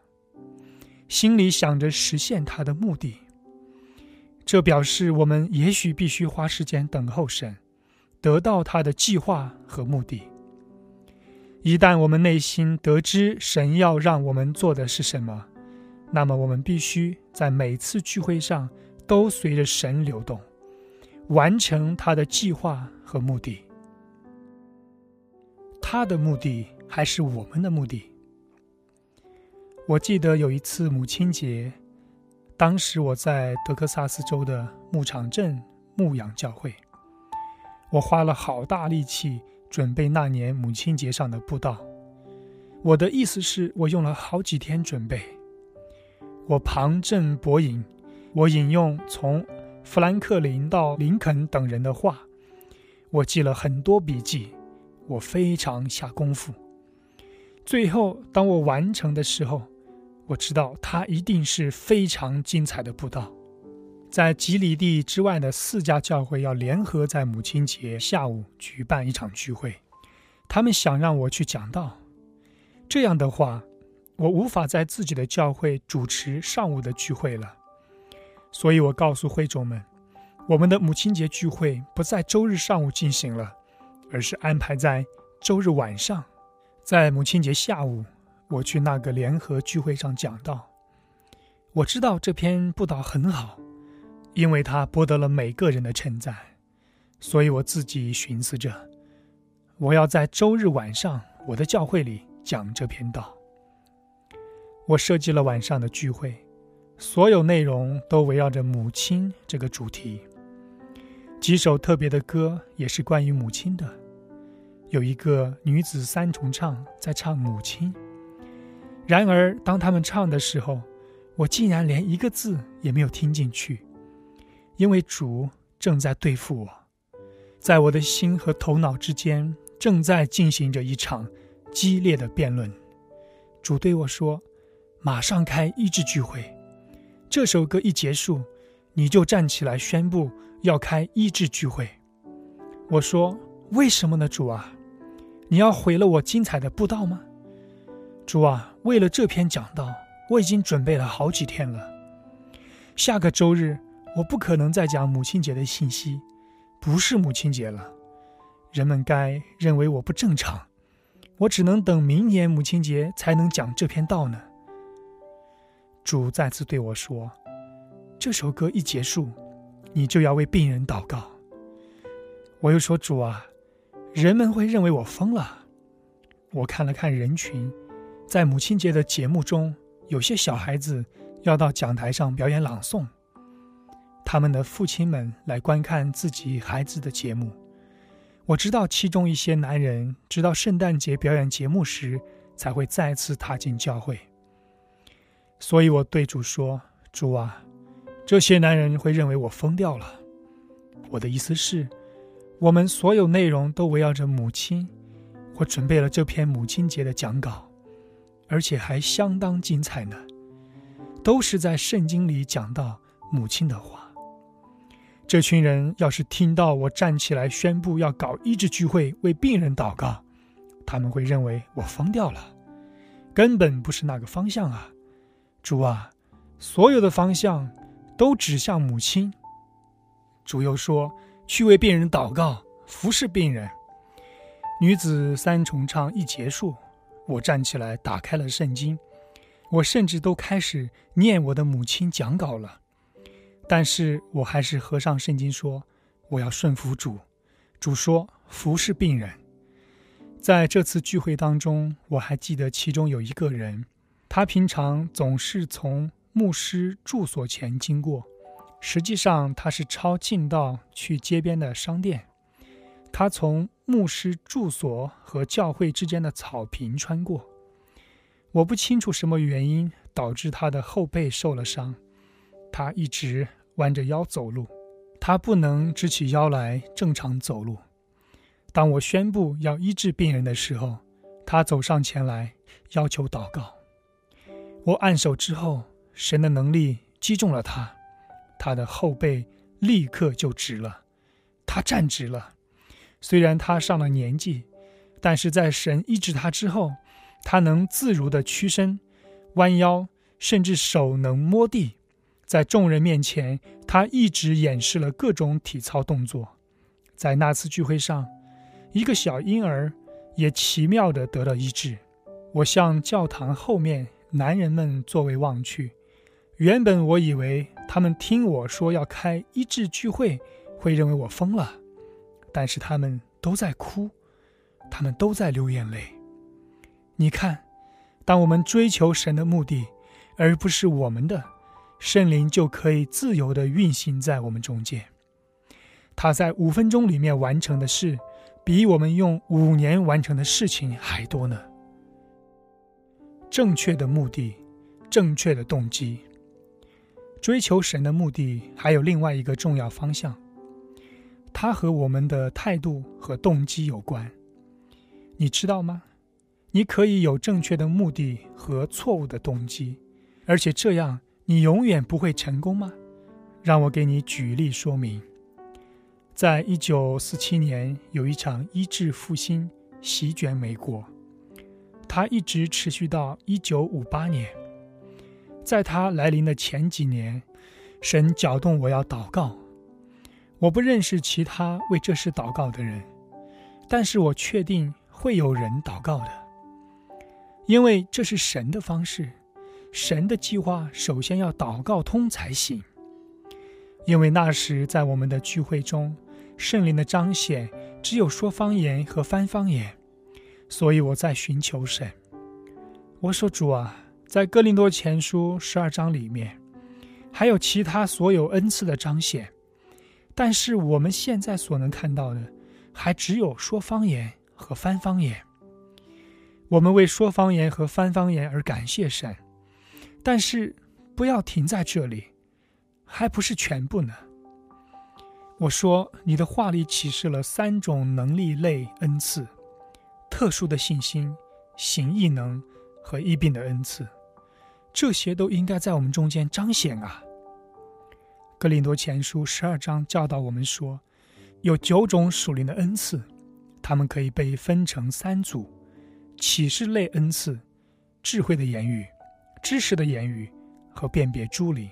心里想着实现他的目的。这表示我们也许必须花时间等候神，得到他的计划和目的。一旦我们内心得知神要让我们做的是什么，那么我们必须在每次聚会上都随着神流动，完成他的计划和目的。他的目的还是我们的目的？我记得有一次母亲节，当时我在德克萨斯州的牧场镇牧养教会，我花了好大力气准备那年母亲节上的布道。我的意思是我用了好几天准备，我旁证博引，我引用从富兰克林到林肯等人的话，我记了很多笔记，我非常下功夫。最后，当我完成的时候，我知道它一定是非常精彩的布道，在吉里地之外的四家教会要联合在母亲节下午举办一场聚会，他们想让我去讲道。这样的话，我无法在自己的教会主持上午的聚会了，所以我告诉会众们，我们的母亲节聚会不在周日上午进行了，而是安排在周日晚上，在母亲节下午。我去那个联合聚会上讲道，我知道这篇布道很好，因为他博得了每个人的称赞，所以我自己寻思着，我要在周日晚上我的教会里讲这篇道。我设计了晚上的聚会，所有内容都围绕着母亲这个主题，几首特别的歌也是关于母亲的，有一个女子三重唱在唱母亲。然而，当他们唱的时候，我竟然连一个字也没有听进去，因为主正在对付我，在我的心和头脑之间正在进行着一场激烈的辩论。主对我说：“马上开医治聚会，这首歌一结束，你就站起来宣布要开医治聚会。”我说：“为什么呢，主啊？你要毁了我精彩的布道吗？”主啊，为了这篇讲道。我已经准备了好几天了。下个周日，我不可能再讲母亲节的信息，不是母亲节了。人们该认为我不正常，我只能等明年母亲节才能讲这篇道呢。主再次对我说：“这首歌一结束，你就要为病人祷告。”我又说：“主啊，人们会认为我疯了。”我看了看人群，在母亲节的节目中。有些小孩子要到讲台上表演朗诵，他们的父亲们来观看自己孩子的节目。我知道其中一些男人直到圣诞节表演节目时才会再次踏进教会。所以我对主说：“主啊，这些男人会认为我疯掉了。”我的意思是，我们所有内容都围绕着母亲。我准备了这篇母亲节的讲稿。而且还相当精彩呢，都是在圣经里讲到母亲的话。这群人要是听到我站起来宣布要搞医治聚会，为病人祷告，他们会认为我疯掉了，根本不是那个方向啊！主啊，所有的方向都指向母亲。主又说去为病人祷告，服侍病人。女子三重唱一结束。我站起来，打开了圣经，我甚至都开始念我的母亲讲稿了。但是我还是合上圣经，说我要顺服主。主说服侍病人。在这次聚会当中，我还记得其中有一个人，他平常总是从牧师住所前经过，实际上他是抄近道去街边的商店。他从。牧师住所和教会之间的草坪穿过，我不清楚什么原因导致他的后背受了伤，他一直弯着腰走路，他不能直起腰来正常走路。当我宣布要医治病人的时候，他走上前来要求祷告。我按手之后，神的能力击中了他，他的后背立刻就直了，他站直了。虽然他上了年纪，但是在神医治他之后，他能自如地屈身、弯腰，甚至手能摸地。在众人面前，他一直演示了各种体操动作。在那次聚会上，一个小婴儿也奇妙地得了医治。我向教堂后面男人们座位望去，原本我以为他们听我说要开医治聚会，会认为我疯了。但是他们都在哭，他们都在流眼泪。你看，当我们追求神的目的，而不是我们的，圣灵就可以自由地运行在我们中间。他在五分钟里面完成的事，比我们用五年完成的事情还多呢。正确的目的，正确的动机，追求神的目的，还有另外一个重要方向。它和我们的态度和动机有关，你知道吗？你可以有正确的目的和错误的动机，而且这样你永远不会成功吗？让我给你举例说明。在一九四七年，有一场医治复兴席卷美国，它一直持续到一九五八年。在它来临的前几年，神搅动我要祷告。我不认识其他为这事祷告的人，但是我确定会有人祷告的，因为这是神的方式，神的计划首先要祷告通才行。因为那时在我们的聚会中，圣灵的彰显只有说方言和翻方言，所以我在寻求神。我说主啊，在哥林多前书十二章里面，还有其他所有恩赐的彰显。但是我们现在所能看到的，还只有说方言和翻方言。我们为说方言和翻方言而感谢神，但是不要停在这里，还不是全部呢。我说，你的话里启示了三种能力类恩赐：特殊的信心、行异能和医病的恩赐。这些都应该在我们中间彰显啊。格林多前书十二章教导我们说，有九种属灵的恩赐，它们可以被分成三组：启示类恩赐、智慧的言语、知识的言语和辨别诸灵；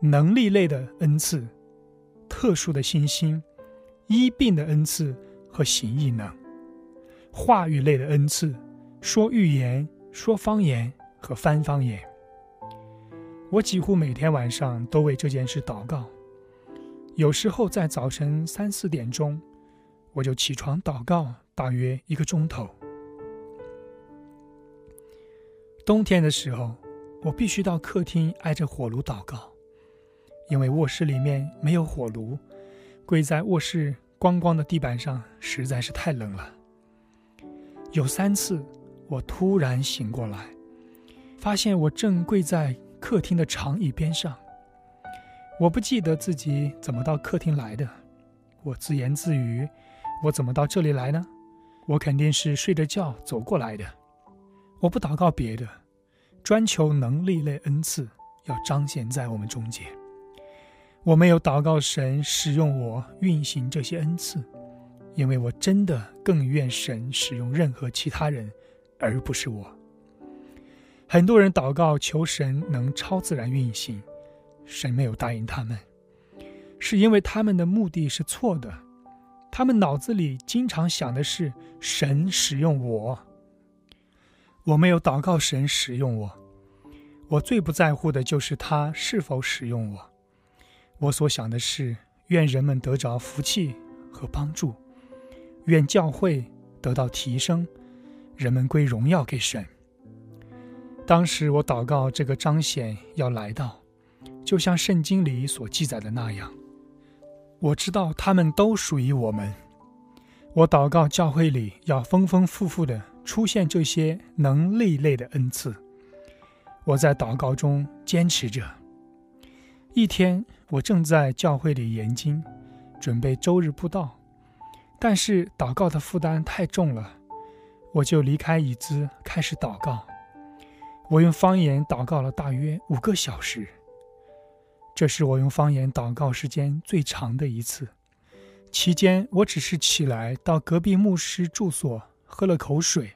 能力类的恩赐。特殊的信心、医病的恩赐和行异能；话语类的恩赐，说预言、说方言和翻方言。我几乎每天晚上都为这件事祷告。有时候在早晨三四点钟，我就起床祷告，大约一个钟头。冬天的时候，我必须到客厅挨着火炉祷告。因为卧室里面没有火炉，跪在卧室光光的地板上实在是太冷了。有三次，我突然醒过来，发现我正跪在客厅的长椅边上。我不记得自己怎么到客厅来的。我自言自语：“我怎么到这里来呢？我肯定是睡着觉走过来的。”我不祷告别的，专求能力类恩赐要彰显在我们中间。我没有祷告神使用我运行这些恩赐，因为我真的更愿神使用任何其他人，而不是我。很多人祷告求神能超自然运行，神没有答应他们，是因为他们的目的是错的。他们脑子里经常想的是神使用我。我没有祷告神使用我，我最不在乎的就是他是否使用我。我所想的是，愿人们得着福气和帮助，愿教会得到提升，人们归荣耀给神。当时我祷告这个彰显要来到，就像圣经里所记载的那样。我知道他们都属于我们。我祷告教会里要丰丰富富的出现这些能力类的恩赐。我在祷告中坚持着。一天。我正在教会里研经，准备周日布道，但是祷告的负担太重了，我就离开椅子开始祷告。我用方言祷告了大约五个小时，这是我用方言祷告时间最长的一次。期间，我只是起来到隔壁牧师住所喝了口水，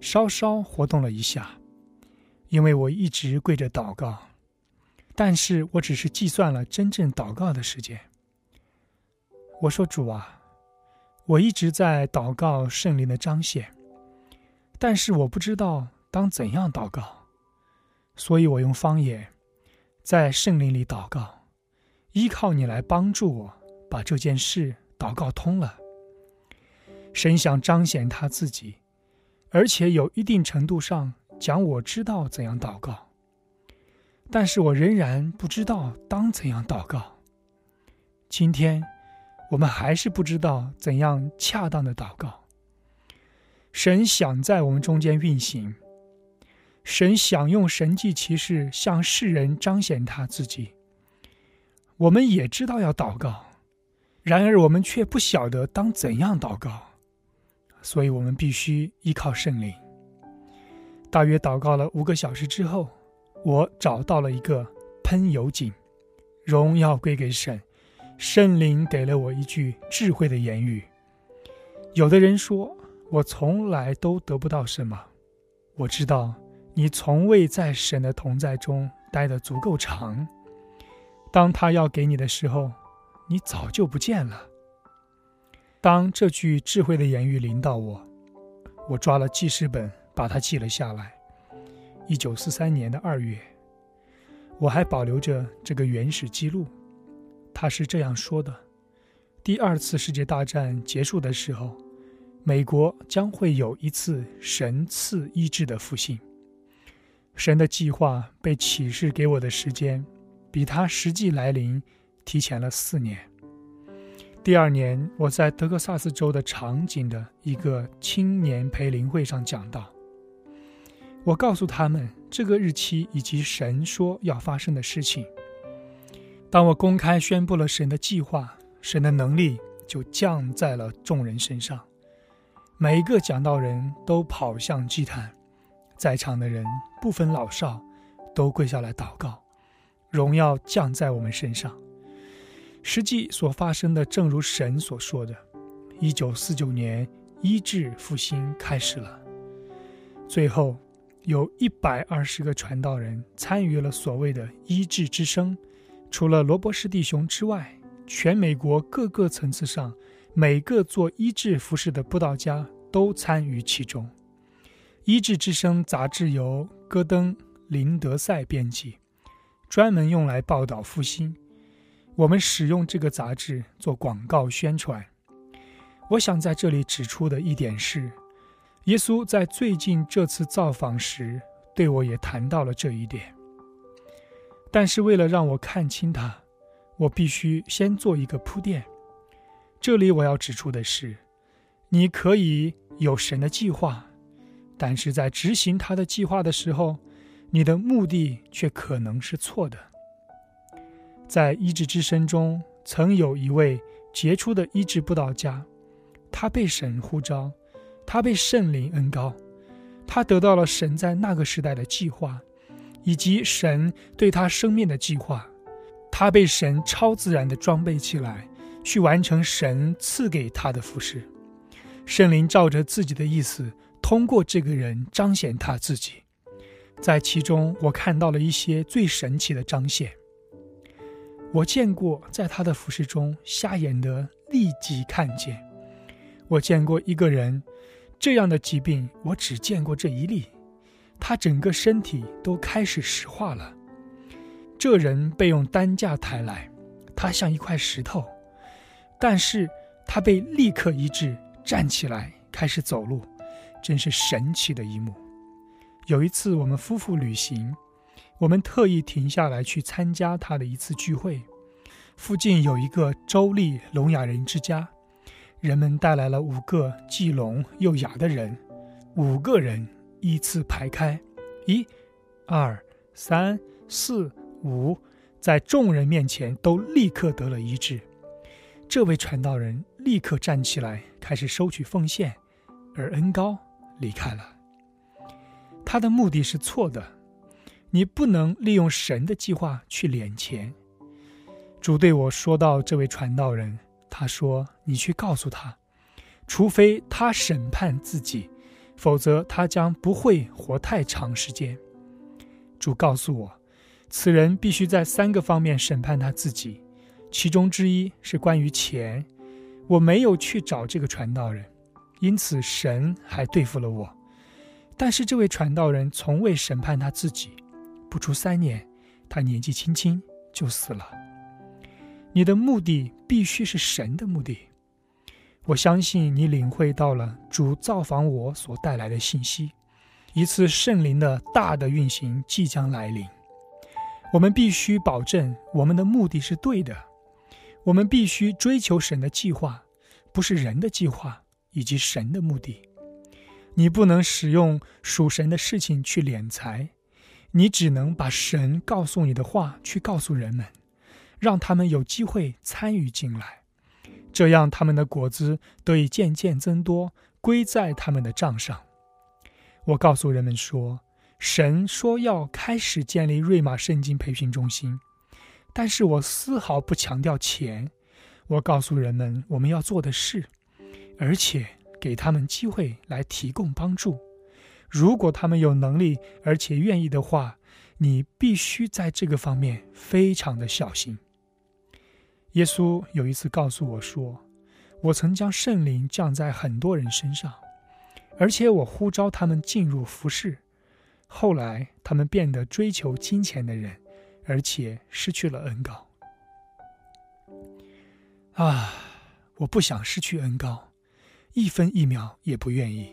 稍稍活动了一下，因为我一直跪着祷告。但是我只是计算了真正祷告的时间。我说：“主啊，我一直在祷告圣灵的彰显，但是我不知道当怎样祷告，所以我用方言在圣灵里祷告，依靠你来帮助我把这件事祷告通了。神想彰显他自己，而且有一定程度上讲我知道怎样祷告。”但是我仍然不知道当怎样祷告。今天，我们还是不知道怎样恰当的祷告。神想在我们中间运行，神想用神迹奇事向世人彰显他自己。我们也知道要祷告，然而我们却不晓得当怎样祷告，所以我们必须依靠圣灵。大约祷告了五个小时之后。我找到了一个喷油井，荣耀归给神，圣灵给了我一句智慧的言语。有的人说我从来都得不到什么，我知道你从未在神的同在中待得足够长。当他要给你的时候，你早就不见了。当这句智慧的言语临到我，我抓了记事本，把它记了下来。一九四三年的二月，我还保留着这个原始记录。他是这样说的：“第二次世界大战结束的时候，美国将会有一次神赐医治的复兴。神的计划被启示给我的时间，比他实际来临提前了四年。第二年，我在德克萨斯州的场景的一个青年培灵会上讲道。”我告诉他们这个日期以及神说要发生的事情。当我公开宣布了神的计划，神的能力就降在了众人身上。每一个讲道人都跑向祭坛，在场的人不分老少，都跪下来祷告，荣耀降在我们身上。实际所发生的，正如神所说的，一九四九年医治复兴开始了。最后，有一百二十个传道人参与了所谓的医治之声。除了罗伯士弟兄之外，全美国各个层次上，每个做医治服饰的布道家都参与其中。医治之声杂志由戈登·林德赛编辑，专门用来报道复兴。我们使用这个杂志做广告宣传。我想在这里指出的一点是，耶稣在最近这次造访时，对我也谈到了这一点。但是为了让我看清他，我必须先做一个铺垫。这里我要指出的是，你可以有神的计划，但是在执行他的计划的时候，你的目的却可能是错的。在医治之声中，曾有一位杰出的医治布道家，他被神呼召，他被圣灵恩高，他得到了神在那个时代的计划，以及神对他生命的计划。他被神超自然的装备起来，去完成神赐给他的服饰。圣灵照着自己的意思，通过这个人彰显他自己。在其中，我看到了一些最神奇的彰显。我见过在他的服饰中瞎眼的立即看见，我见过一个人这样的疾病，我只见过这一例，他整个身体都开始石化了。这人被用担架抬来，他像一块石头，但是他被立刻医治，站起来开始走路，真是神奇的一幕。有一次我们夫妇旅行。我们特意停下来去参加他的一次聚会。附近有一个州立聋哑人之家，人们带来了五个既聋又哑的人，五个人依次排开，一、二、三、四、五，在众人面前都立刻得了医治。这位传道人立刻站起来，开始收取奉献，而恩高离开了。他的目的是错的。你不能利用神的计划去敛钱。主对我说到：“这位传道人，他说你去告诉他，除非他审判自己，否则他将不会活太长时间。”主告诉我，此人必须在三个方面审判他自己，其中之一是关于钱。我没有去找这个传道人，因此神还对付了我。但是这位传道人从未审判他自己。不出三年，他年纪轻轻就死了。你的目的必须是神的目的。我相信你领会到了主造访我所带来的信息，一次圣灵的大的运行即将来临。我们必须保证我们的目的是对的。我们必须追求神的计划，不是人的计划以及神的目的。你不能使用属神的事情去敛财。你只能把神告诉你的话去告诉人们，让他们有机会参与进来，这样他们的果子得以渐渐增多，归在他们的账上。我告诉人们说，神说要开始建立瑞玛圣经培训中心，但是我丝毫不强调钱。我告诉人们我们要做的事，而且给他们机会来提供帮助。如果他们有能力而且愿意的话，你必须在这个方面非常的小心。耶稣有一次告诉我说：“我曾将圣灵降在很多人身上，而且我呼召他们进入服饰。后来他们变得追求金钱的人，而且失去了恩高。啊，我不想失去恩高，一分一秒也不愿意。”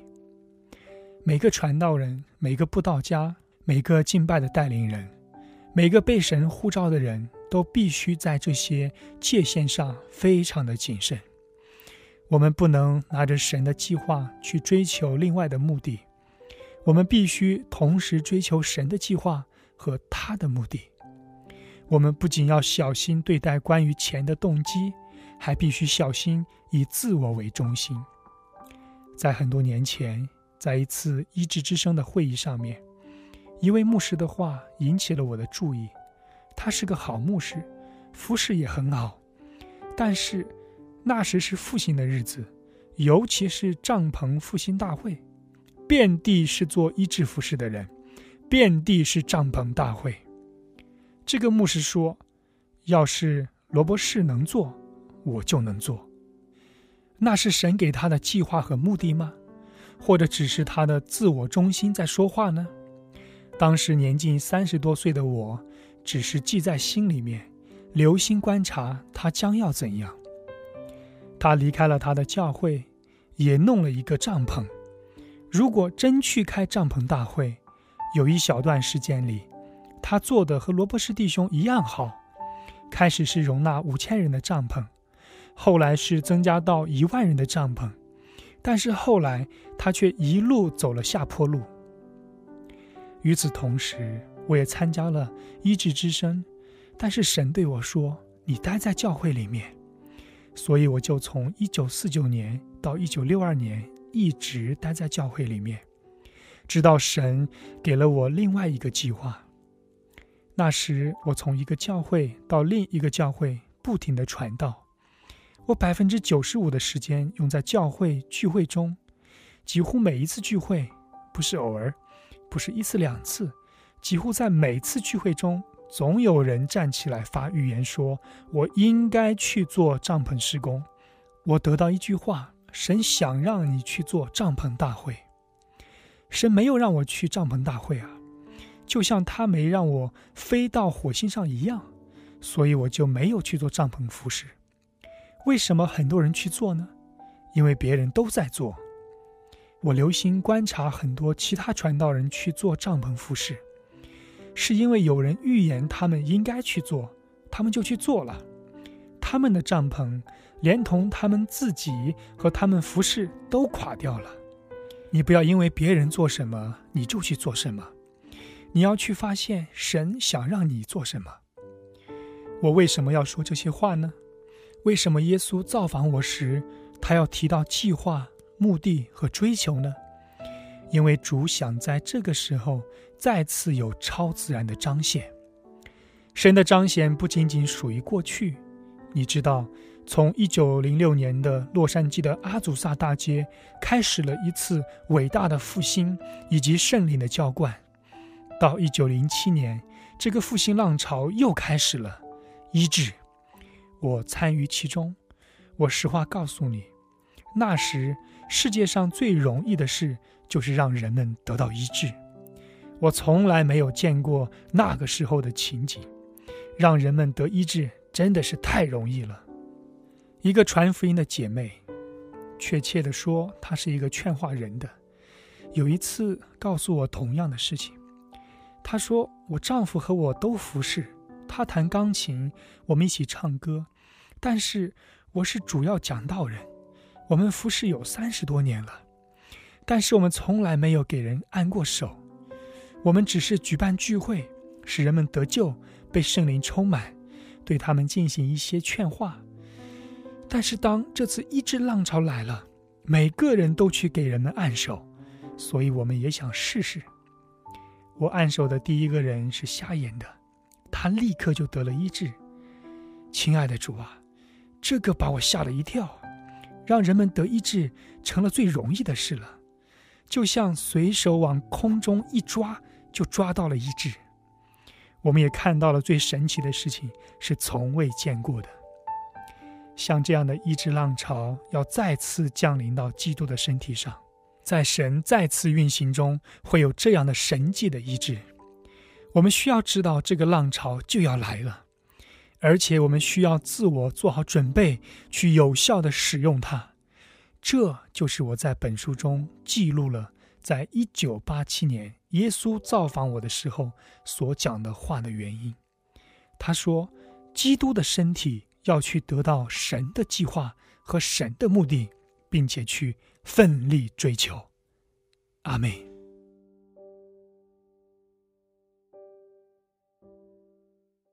每个传道人、每个布道家、每个敬拜的带领人、每个被神呼召的人都必须在这些界限上非常的谨慎。我们不能拿着神的计划去追求另外的目的。我们必须同时追求神的计划和他的目的。我们不仅要小心对待关于钱的动机，还必须小心以自我为中心。在很多年前，在一次医治之声的会议上面，一位牧师的话引起了我的注意。他是个好牧师，服饰也很好，但是那时是复兴的日子，尤其是帐篷复兴大会，遍地是做医治服饰的人，遍地是帐篷大会。这个牧师说：“要是罗伯士能做，我就能做。”那是神给他的计划和目的吗？或者只是他的自我中心在说话呢？当时年近三十多岁的我，只是记在心里面，留心观察他将要怎样。他离开了他的教会，也弄了一个帐篷。如果真去开帐篷大会，有一小段时间里。他做的和罗伯士弟兄一样好，开始是容纳五千人的帐篷，后来是增加到一万人的帐篷，但是后来他却一路走了下坡路。与此同时，我也参加了医治之声，但是神对我说：“你待在教会里面。”所以我就从一九四九年到一九六二年一直待在教会里面，直到神给了我另外一个计划。那时，我从一个教会到另一个教会，不停的传道。我百分之九十五的时间用在教会聚会中，几乎每一次聚会，不是偶尔，不是一次两次，几乎在每次聚会中，总有人站起来发预言，说我应该去做帐篷施工。我得到一句话：神想让你去做帐篷大会。神没有让我去帐篷大会啊。就像他没让我飞到火星上一样，所以我就没有去做帐篷服饰。为什么很多人去做呢？因为别人都在做。我留心观察很多其他传道人去做帐篷服饰，是因为有人预言他们应该去做，他们就去做了。他们的帐篷连同他们自己和他们服饰都垮掉了。你不要因为别人做什么你就去做什么。你要去发现神想让你做什么。我为什么要说这些话呢？为什么耶稣造访我时，他要提到计划、目的和追求呢？因为主想在这个时候再次有超自然的彰显。神的彰显不仅仅属于过去。你知道，从一九零六年的洛杉矶的阿祖萨大街开始了一次伟大的复兴以及圣灵的浇灌。到一九零七年，这个复兴浪潮又开始了。医治，我参与其中。我实话告诉你，那时世界上最容易的事就是让人们得到医治。我从来没有见过那个时候的情景，让人们得医治真的是太容易了。一个传福音的姐妹，确切的说，她是一个劝化人的。有一次告诉我同样的事情。她说：“我丈夫和我都服侍，他弹钢琴，我们一起唱歌。但是我是主要讲道人，我们服侍有三十多年了，但是我们从来没有给人按过手。我们只是举办聚会，使人们得救，被圣灵充满，对他们进行一些劝化。但是当这次医治浪潮来了，每个人都去给人们按手，所以我们也想试试。”我按手的第一个人是瞎眼的，他立刻就得了医治。亲爱的主啊，这个把我吓了一跳，让人们得医治成了最容易的事了，就像随手往空中一抓就抓到了医治。我们也看到了最神奇的事情，是从未见过的，像这样的医治浪潮要再次降临到基督的身体上。在神再次运行中，会有这样的神迹的医治。我们需要知道这个浪潮就要来了，而且我们需要自我做好准备，去有效的使用它。这就是我在本书中记录了，在一九八七年耶稣造访我的时候所讲的话的原因。他说：“基督的身体要去得到神的计划和神的目的，并且去。”奋力追求，阿妹。